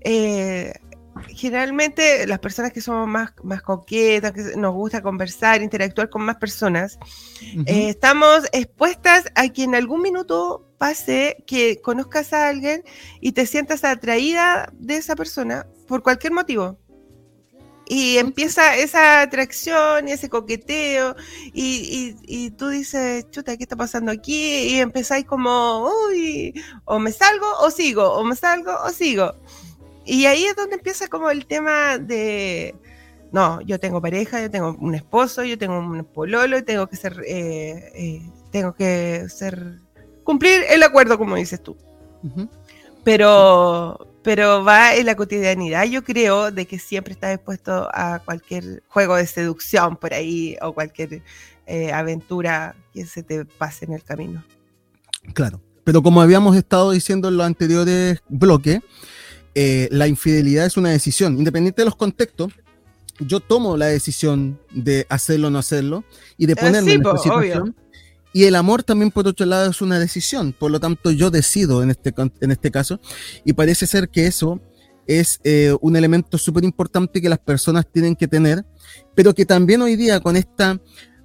eh, generalmente las personas que somos más, más coquetas, que nos gusta conversar, interactuar con más personas, eh, estamos expuestas a que en algún minuto pase que conozcas a alguien y te sientas atraída de esa persona por cualquier motivo. Y empieza esa atracción y ese coqueteo, y, y, tú dices, chuta, ¿qué está pasando aquí? Y empezáis como, uy, o me salgo o sigo, o me salgo o sigo. Y ahí es donde empieza como el tema de, no, yo tengo pareja, yo tengo un esposo, yo tengo un pololo, y tengo que ser, eh, eh, tengo que ser, cumplir el acuerdo, como dices tú. Pero, pero va en la cotidianidad, yo creo, de que siempre estás expuesto a cualquier juego de seducción por ahí o cualquier eh, aventura que se te pase en el camino. Claro, pero como habíamos estado diciendo en los anteriores bloques, eh, la infidelidad es una decisión, independiente de los contextos. Yo tomo la decisión de hacerlo o no hacerlo y de eh, ponerme en esta situación. Y el amor también, por otro lado, es una decisión. Por lo tanto, yo decido en este, en este caso. Y parece ser que eso es eh, un elemento súper importante que las personas tienen que tener, pero que también hoy día con esta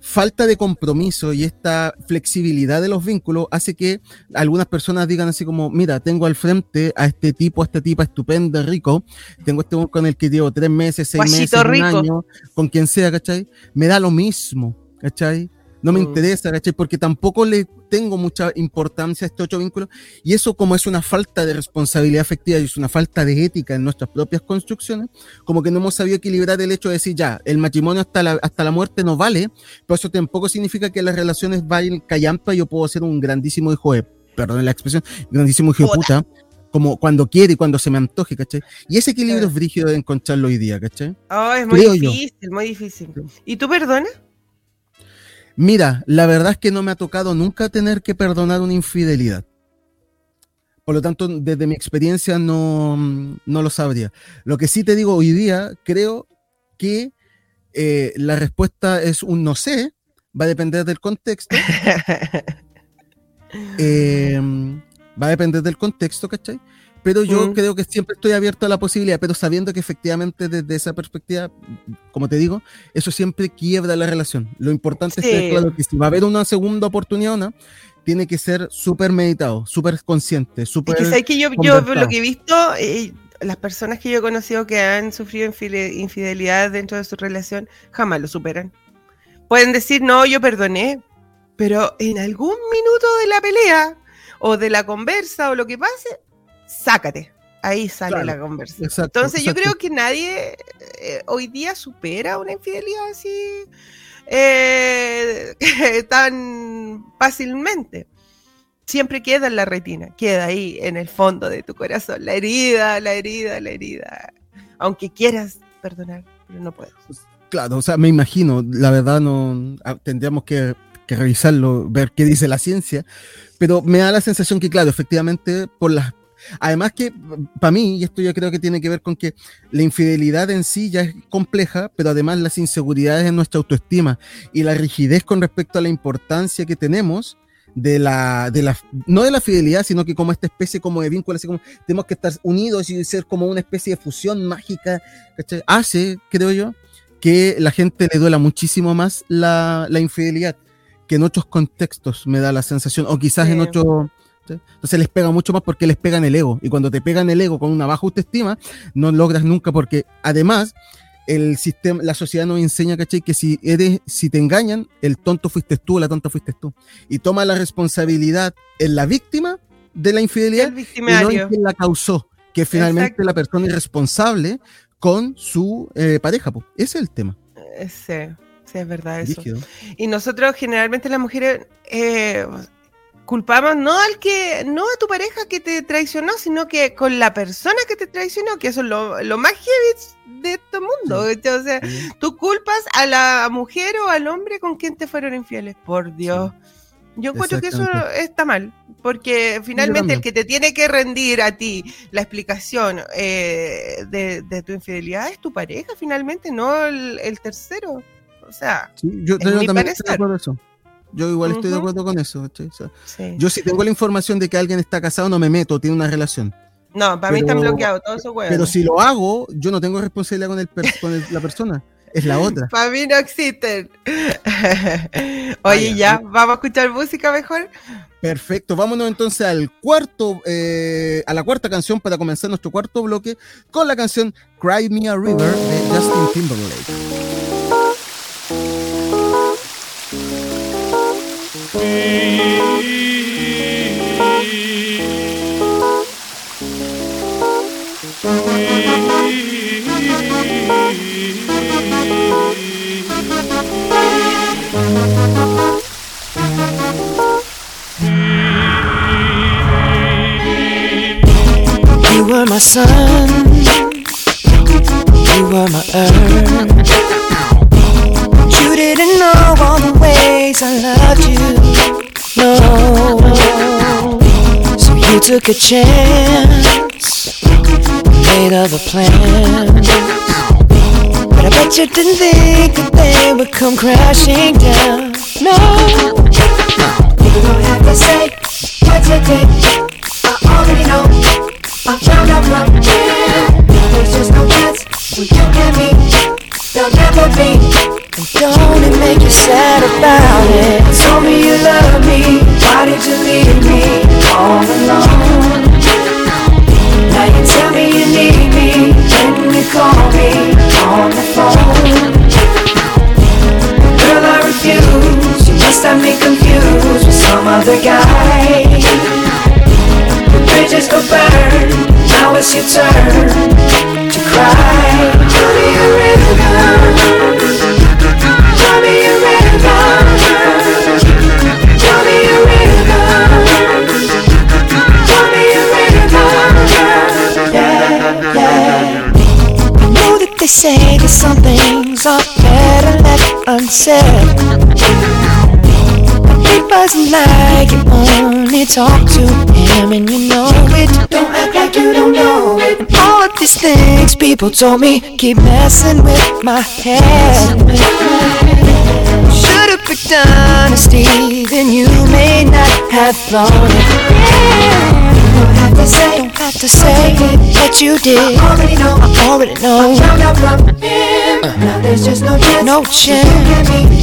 falta de compromiso y esta flexibilidad de los vínculos hace que algunas personas digan así como, mira, tengo al frente a este tipo, a esta tipa estupenda, rico, tengo este con el que llevo tres meses, seis meses, un año, con quien sea, ¿cachai? Me da lo mismo, ¿cachai? No me mm. interesa, ¿cachai? Porque tampoco le tengo mucha importancia a este otro vínculo. Y eso como es una falta de responsabilidad afectiva y es una falta de ética en nuestras propias construcciones, como que no hemos sabido equilibrar el hecho de decir, ya, el matrimonio hasta la, hasta la muerte no vale, pero eso tampoco significa que las relaciones vayan callampa y yo puedo ser un grandísimo hijo de, perdón la expresión, grandísimo hijo de puta, como cuando quiere y cuando se me antoje, ¿cachai? Y ese equilibrio es brígido de encontrarlo hoy día, ¿cachai? Oh, es muy difícil, muy difícil. ¿Y tú perdonas? Mira, la verdad es que no me ha tocado nunca tener que perdonar una infidelidad. Por lo tanto, desde mi experiencia no, no lo sabría. Lo que sí te digo hoy día, creo que eh, la respuesta es un no sé, va a depender del contexto. (laughs) Em, va a depender del contexto, ¿cachai? Pero yo mm. creo que siempre estoy abierto a la posibilidad, pero sabiendo que efectivamente desde esa perspectiva, como te digo, eso siempre quiebra la relación. Lo importante es claro que si va a haber una segunda oportunidad, ¿no? tiene que ser súper meditado, súper consciente, súper. Es que, yo, yo, lo que he visto, eh, las personas que yo he conocido que han sufrido infidelidad dentro de su relación jamás lo superan. Pueden decir, no, yo perdoné, pero en algún minuto de la pelea o de la conversa o lo que pase, sácate. Ahí sale la conversación. Entonces yo creo que nadie eh, hoy día supera una infidelidad así eh, (laughs) tan fácilmente. Siempre queda en la retina, queda ahí en el fondo de tu corazón, la herida, la herida, la herida. Aunque quieras perdonar, pero no puedes. Pues, claro, o sea, me imagino, la verdad no ah, tendríamos que, que revisarlo, ver qué dice la ciencia, pero me da la sensación que, claro, efectivamente, por las Además que para mí, y esto yo creo que tiene que ver con que la infidelidad en sí ya es compleja, pero además las inseguridades en nuestra autoestima y la rigidez con respecto a la importancia que tenemos de la, de la, no de la fidelidad, sino que como esta especie como de vínculo, así como tenemos que estar unidos y ser como una especie de fusión mágica, hace, creo yo, que la gente le duela muchísimo más la, infidelidad que en otros contextos me da la sensación, o quizás en entonces les pega mucho más porque les pegan el ego. Y cuando te pegan el ego con una baja autoestima, no logras nunca porque además el sistema, la sociedad nos enseña, ¿cachai? Que si eres, si te engañan, el tonto fuiste tú o la tonta fuiste tú. Y toma la responsabilidad en la víctima de la infidelidad y no en quien la causó, que finalmente la persona irresponsable con su eh, pareja. Ese es el tema. Eh, sí, sí, es verdad eso. Y nosotros generalmente las mujeres eh, culpamos no al que, no a tu pareja que te traicionó, sino que con la persona que te traicionó, que eso es lo, más heavy de este mundo. O sea, tú culpas a la mujer o al hombre con quien te fueron infieles. Por Dios. Yo encuentro que eso está mal, porque finalmente el que te tiene que rendir a ti la explicación eh, de, tu infidelidad es tu pareja, finalmente, no el, tercero. O sea, yo, también estoy de eso. Yo igual estoy de acuerdo con eso. Yo si tengo la información de que alguien está casado, no me meto, tiene una relación. No, para mí están bloqueados todos esos huevos. Pero si lo hago, yo no tengo responsabilidad con, el per- con el- la persona. Es la otra. (laughs) Para mí no existen. (laughs) Oye, ya, vamos a escuchar música mejor. Perfecto, vámonos entonces al cuarto, eh, a la cuarta canción para comenzar nuestro cuarto bloque con la canción Cry Me a River de Justin Timberlake. You were my sun, you were my earth. Took a chance, made other plans. But I bet you didn't think that they would come crashing down. No, you don't have to say what you did. I already know. I'm found out from here. There's just no chance you and me. There'll never be. And don't it make you sad about it? Told me you love me. Why did you leave me all alone? Now you tell me you need me. When you call me on the phone. Girl, I refuse. You must have me confused with some other guy. The bridges go burn. Now it's your turn to cry. Tell me a river. Say that some things are better left unsaid. It wasn't like you only talk to him and you know it. Don't act like you don't know it. And all of these things people told me keep messing with my head. Should've picked honesty, then you may not have thought it. Don't have to say, don't have to say what you did. I already know, I already know. I found out from him. Uh. Now there's just no chance. No chance.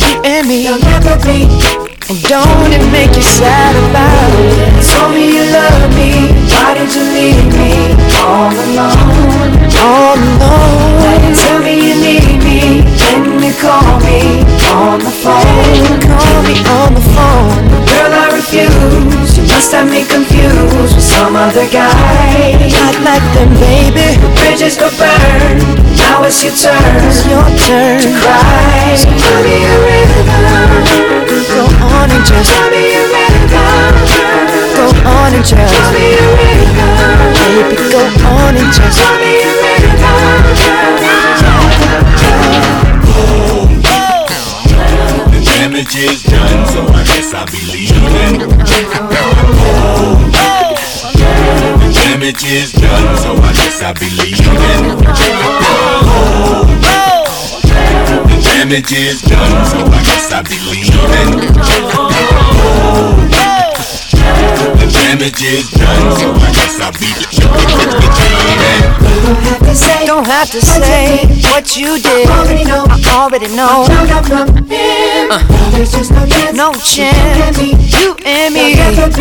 You and me. There'll never be. Don't it make you sad about it? Told me you love me, why did you leave me all alone? All alone. Tell me you need me, then you call me on the phone. Call me on the phone. Girl, I refuse. You must have me confused with some other guy. Not like them, baby. The bridges go burn. Now it's your turn. It's your turn to cry. So and just tell me a river. Go on and just tell me a river. Baby, go on and just tell me a The damage is done, so I guess I'll be leaving. The damage is done, so I guess I'll be leaving. The damage is done, so I guess I'll be leaving. The damage is done, so I guess I'll be leaving. Don't have to say what you did. I already know. I already know. Uh, There's just no chance. No chance. You and me. Don't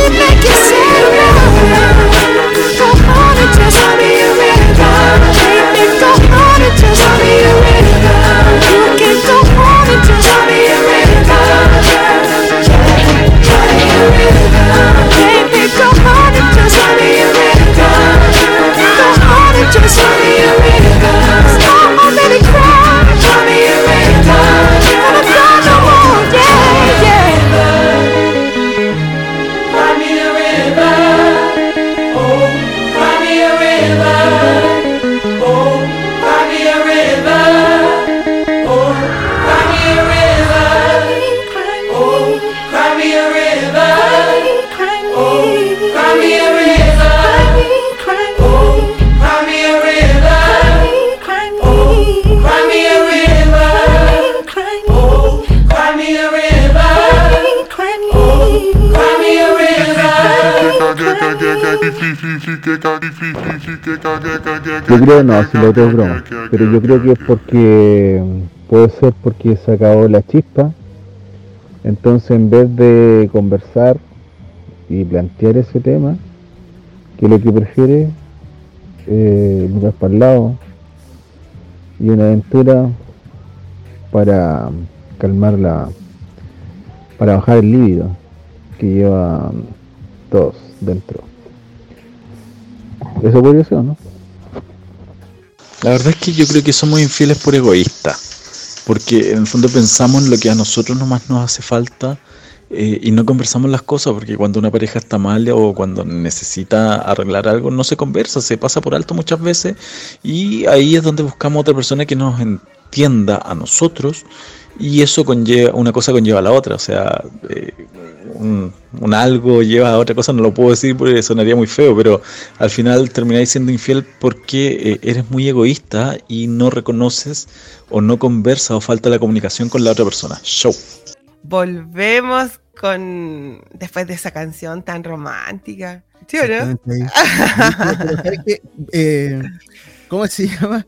it make you sad? Go on and just tell me a river. Baby, go on and just tell me a river. Yo creo no, si lo es broma. Pero yo creo que es porque puede ser porque se acabó la chispa. Entonces en vez de conversar y plantear ese tema, que lo que prefiere eh, mirar para el lado y una aventura para calmar la para bajar el líbido que lleva todos dentro eso podría ser ¿no? La verdad es que yo creo que somos infieles por egoístas, porque en el fondo pensamos en lo que a nosotros nomás nos hace falta eh, y no conversamos las cosas, porque cuando una pareja está mal o cuando necesita arreglar algo, no se conversa, se pasa por alto muchas veces y ahí es donde buscamos otra persona que nos entienda a nosotros y eso conlleva, una cosa conlleva a la otra, o sea, eh, un, un algo lleva a otra cosa, no lo puedo decir porque sonaría muy feo, pero al final termináis siendo infiel porque eh, eres muy egoísta y no reconoces o no conversas o falta la comunicación con la otra persona. Show. Volvemos con. Después de esa canción tan romántica. ¿Sí o no? (laughs) Eh, ¿Cómo se llama?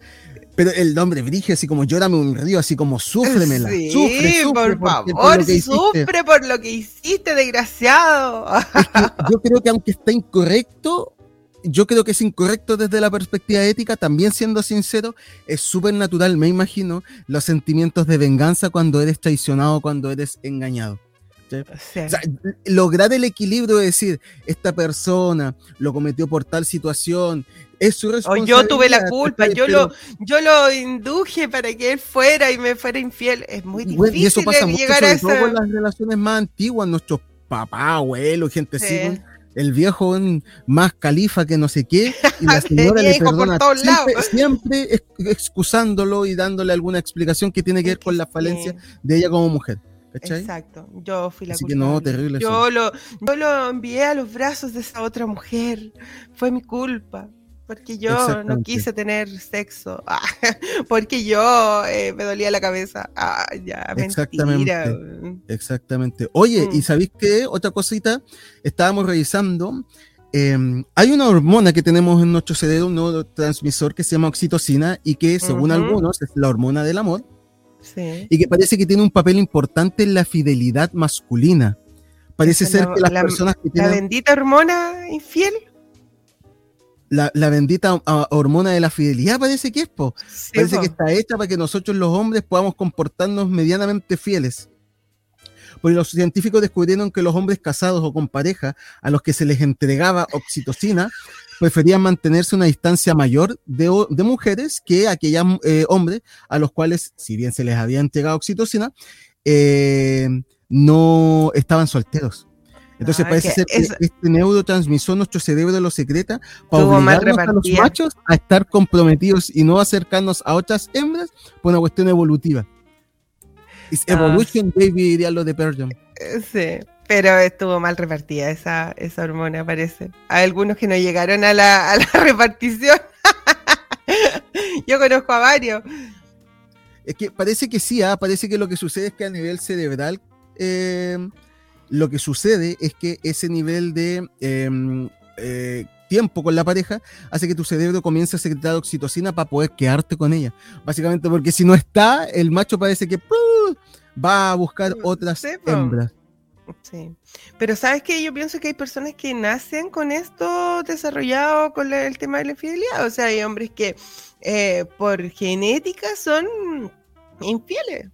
Pero el nombre brige así como llórame un río, así como súfremela. Sí, sufre, sufre por favor, hiciste. sufre por lo que hiciste, desgraciado. Yo creo que aunque está incorrecto, yo creo que es incorrecto desde la perspectiva ética, también siendo sincero, es súper natural, me imagino, los sentimientos de venganza cuando eres traicionado, cuando eres engañado. ¿Sí? O sea, lograr el equilibrio de decir, esta persona lo cometió por tal situación, es su O responsabilidad. yo tuve la culpa, yo Pero- lo, yo lo induje para que él fuera y me fuera infiel. Es muy bueno, y eso difícil pasa mucho, llegar a sobre todo esa. con las relaciones más antiguas, nuestros papás, abuelos, gente Sí. el viejo más califa que no sé qué, y la (laughs) señora le por perdona siempre, siempre ex- excusándolo y dándole alguna explicación que tiene que ver con la falencia de ella como mujer. ¿Cachai? Exacto, yo fui la Así que no, culpable. terrible Yo eso. lo, yo lo envié a los brazos de esa otra mujer. Fue mi culpa. Porque yo no quise tener sexo. Ah, (laughs) porque yo eh, me dolía la cabeza. Ah, ya, Exactamente. mentira. Exactamente. Oye, Mm. ¿y sabéis qué? Otra cosita, estábamos revisando. eh, hay una hormona que tenemos en nuestro cerebro, un neurotransmisor que se llama oxitocina y que según Ujú. algunos es la hormona del amor Sí. y que parece que tiene un papel importante en la fidelidad masculina. Parece ser la- que las la- personas que La tienen bendita hormona infiel. la, la bendita ah, hormona de la fidelidad, parece que es, po. parece po. que está hecha para que nosotros los hombres podamos comportarnos medianamente fieles. Porque los científicos descubrieron que los hombres casados o con pareja a los que se les entregaba oxitocina preferían mantenerse una distancia mayor de, de mujeres que aquellos eh, hombres a los cuales, si bien se les había entregado oxitocina, eh, no estaban solteros. Entonces Ah, parece que ser que eso- este neurotransmisor nuestro cerebro lo secreta para obligarnos a los machos a estar comprometidos y no acercarnos a otras hembras por una cuestión evolutiva. It's Ah. evolution, baby, dirían los de Pearl Jam. Eh, Sí, pero estuvo mal repartida esa, esa hormona, parece. Hay algunos que no llegaron a la, a la (laughs) repartición. (laughs) Yo conozco a varios. Es que parece que sí, ah, parece que lo que sucede es que a nivel cerebral, eh, lo que sucede es que ese nivel de eh, eh, tiempo con la pareja hace que tu cerebro comience a secretar oxitocina para poder quedarte con ella. Básicamente porque si no está, el macho parece que ¡pum! Va a buscar otras po. hembras. Sí. Pero sabes que yo pienso que hay personas que nacen con esto desarrollado con la- el tema de la infidelidad. O sea, hay hombres que eh, por genética son infieles.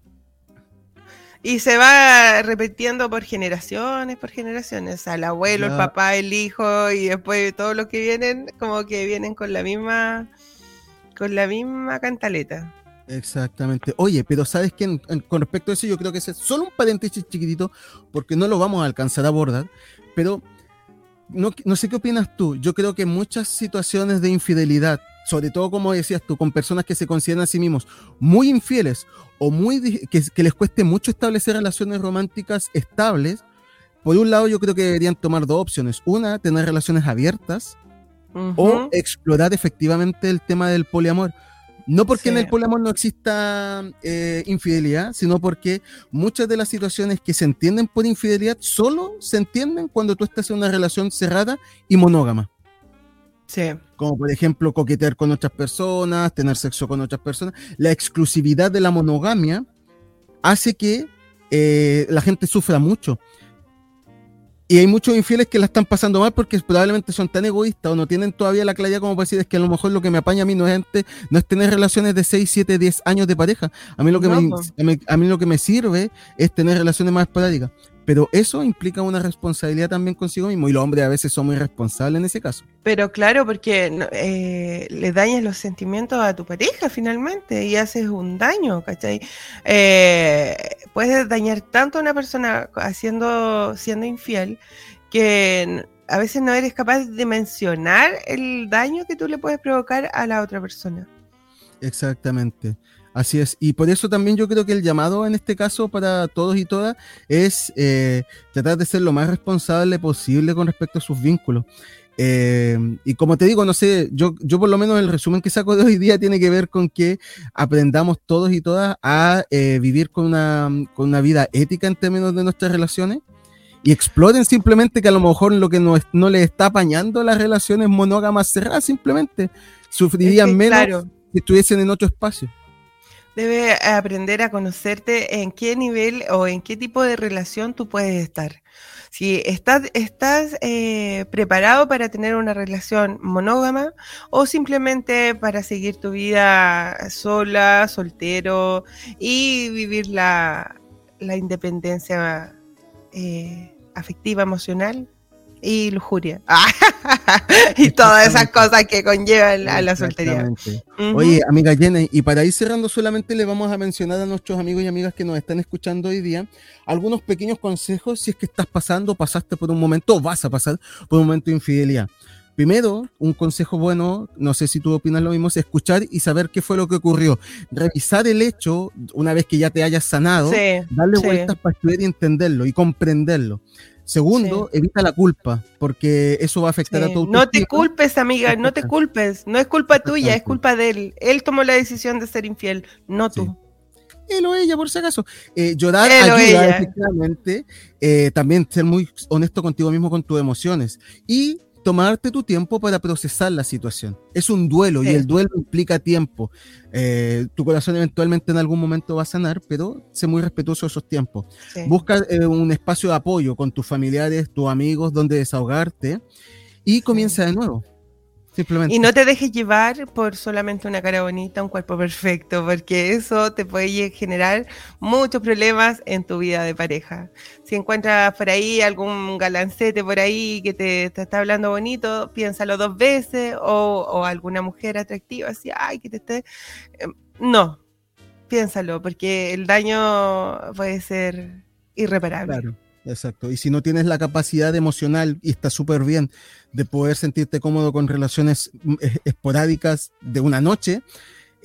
Y se va repitiendo por generaciones, por generaciones. O sea, el abuelo, el papá, el hijo y después todos los que vienen, como que vienen con la misma, con la misma cantaleta. Exactamente. Oye, pero sabes en- con respecto a eso, yo creo que ese es solo un paréntesis chiquitito, porque no lo vamos a alcanzar a abordar, pero no, no sé qué opinas tú. Yo creo que muchas situaciones de infidelidad, sobre todo como decías tú, con personas que se consideran a sí mismos muy infieles o muy que, que les cueste mucho establecer relaciones románticas estables, por un lado yo creo que deberían tomar dos opciones. Una, tener relaciones abiertas o Ujú. explorar efectivamente el tema del poliamor. No porque en el poliamor no exista eh, infidelidad, sino porque muchas de las situaciones que se entienden por infidelidad solo se entienden cuando tú estás en una relación cerrada y monógama. Sí. Como por ejemplo coquetear con otras personas, tener sexo con otras personas. La exclusividad de la monogamia hace que eh, la gente sufra mucho. Y hay muchos infieles que la están pasando mal porque probablemente son tan egoístas o no tienen todavía la claridad como para decir es que a lo mejor lo que me apaña a mí no es, no es tener relaciones de 6, 7, 10 años de pareja. A mí, lo que No, me, a mí- a mí lo que me sirve es tener relaciones más esporádicas. Pero eso implica una responsabilidad también consigo mismo y los hombres a veces son muy responsables en ese caso. Pero claro, porque eh, le dañas los sentimientos a tu pareja finalmente y haces un daño, ¿cachai? Eh, puedes dañar tanto a una persona haciendo, siendo infiel que a veces no eres capaz de mencionar el daño que tú le puedes provocar a la otra persona. Exactamente. Así es. Y por eso también yo creo que el llamado en este caso para todos y todas es eh, tratar de ser lo más responsable posible con respecto a sus vínculos. Eh, y como te digo, no sé, yo, yo por lo menos el resumen que saco de hoy día tiene que ver con que aprendamos todos y todas a eh, vivir con una, con una vida ética en términos de nuestras relaciones y exploren simplemente que a lo mejor lo que no, es- no les está apañando las relaciones monógamas cerradas simplemente sufrirían Es que, menos claro. si estuviesen en otro espacio. Debes aprender a conocerte en qué nivel o en qué tipo de relación tú puedes estar. Si estás, estás eh, preparado para tener una relación monógama o simplemente para seguir tu vida sola, soltero y vivir la, la independencia eh, afectiva, emocional y lujuria. (laughs) y todas esas cosas que conllevan a la soltería. Oye, amiga Jenny, y para ir cerrando solamente le vamos a mencionar a nuestros amigos y amigas que nos están escuchando hoy día algunos pequeños consejos si es que estás pasando, pasaste por un momento o vas a pasar por un momento de infidelidad. Primero, un consejo bueno, no sé si tú opinas lo mismo, es escuchar y saber qué fue lo que ocurrió. Revisar el hecho, una vez que ya te hayas sanado, Sí, darle sí. vueltas para estudiar y entenderlo y comprenderlo. Segundo, evita la culpa, porque eso va a afectar a tu No te culpes, amiga, no te culpes. No es culpa tuya, es culpa de él. Él tomó la decisión de ser infiel, no tú. él o ella, por si acaso. Eh, llorar Él ayuda, efectivamente. Eh, también ser muy honesto contigo mismo con tus emociones. Y tomarte tu tiempo para procesar la situación. Es un duelo y el duelo implica tiempo. Eh, tu corazón eventualmente en algún momento va a sanar, pero sé muy respetuoso de esos tiempos. Sí. Busca eh, un espacio de apoyo con tus familiares, tus amigos, donde desahogarte y comienza de nuevo. Simplemente. Y no te dejes llevar por solamente una cara bonita, un cuerpo perfecto, porque eso te puede generar muchos problemas en tu vida de pareja. Si encuentras por ahí algún galancete por ahí que te, te está hablando bonito, piénsalo dos veces, o, o alguna mujer atractiva, así, ay, que te esté... eh, No, piénsalo, porque el daño puede ser irreparable. Claro, exacto. Y si no tienes la capacidad emocional y está súper bien de poder sentirte cómodo con relaciones mm, es- esporádicas de una noche,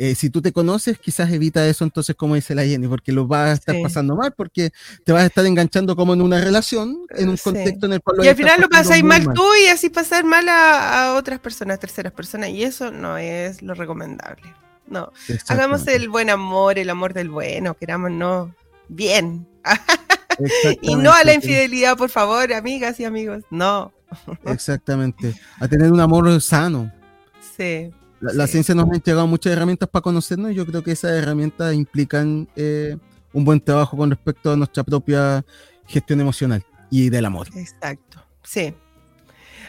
eh, si tú te conoces, quizás evita eso entonces, como dice la Jenny, porque lo vas a estar Sí. pasando mal, porque te vas a estar enganchando como en una relación, en un Sí. contexto en el cual lo Y al final lo pasáis mal tú y así pasar mal a, a otras personas, terceras personas, y eso no es lo recomendable. No, hagamos el buen amor, el amor del bueno, querámonos bien. (laughs) y no a la infidelidad, por favor, amigas y amigos. No. Exactamente. A tener un amor sano. Sí. La, la ciencia nos ha entregado muchas herramientas para conocernos y yo creo que esas herramientas implican eh, un buen trabajo con respecto a nuestra propia gestión emocional y del amor. Exacto. Sí.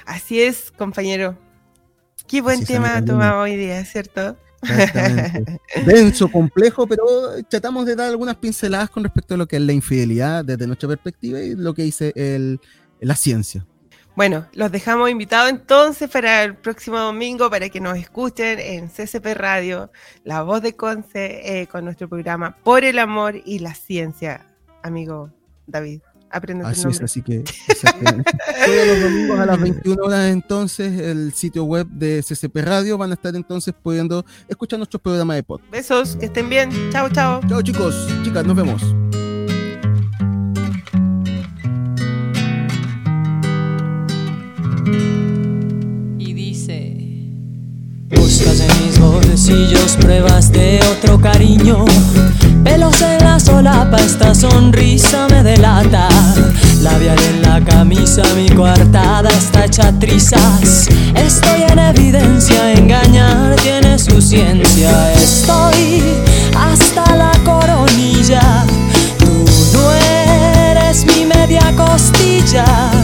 Así es, compañero. Qué buen Así tema tomamos hoy día, ¿cierto? Exactamente. (laughs) Denso, complejo, pero tratamos de dar algunas pinceladas con respecto a lo que es la infidelidad desde nuestra perspectiva y lo que dice el, la ciencia. Bueno, los dejamos invitados entonces para el próximo domingo para que nos escuchen en CCP Radio, La Voz de Conce, eh, con nuestro programa Por el Amor y la Ciencia, amigo David. Aprende Así es, nombre. así que (laughs) todos los domingos a las (laughs) 21 horas entonces el sitio web de CCP Radio van a estar entonces pudiendo escuchar nuestros programas de podcast. Besos, que estén bien. Chao, chao. Chao chicos, chicas, nos vemos. Y dice Buscas en mis bolsillos pruebas de otro cariño Pelos en solapa, esta sonrisa me delata. Labial en la camisa, mi coartada está hecha trizas. Estoy en evidencia, engañar tiene su ciencia. Estoy hasta la coronilla, tú no eres mi media costilla.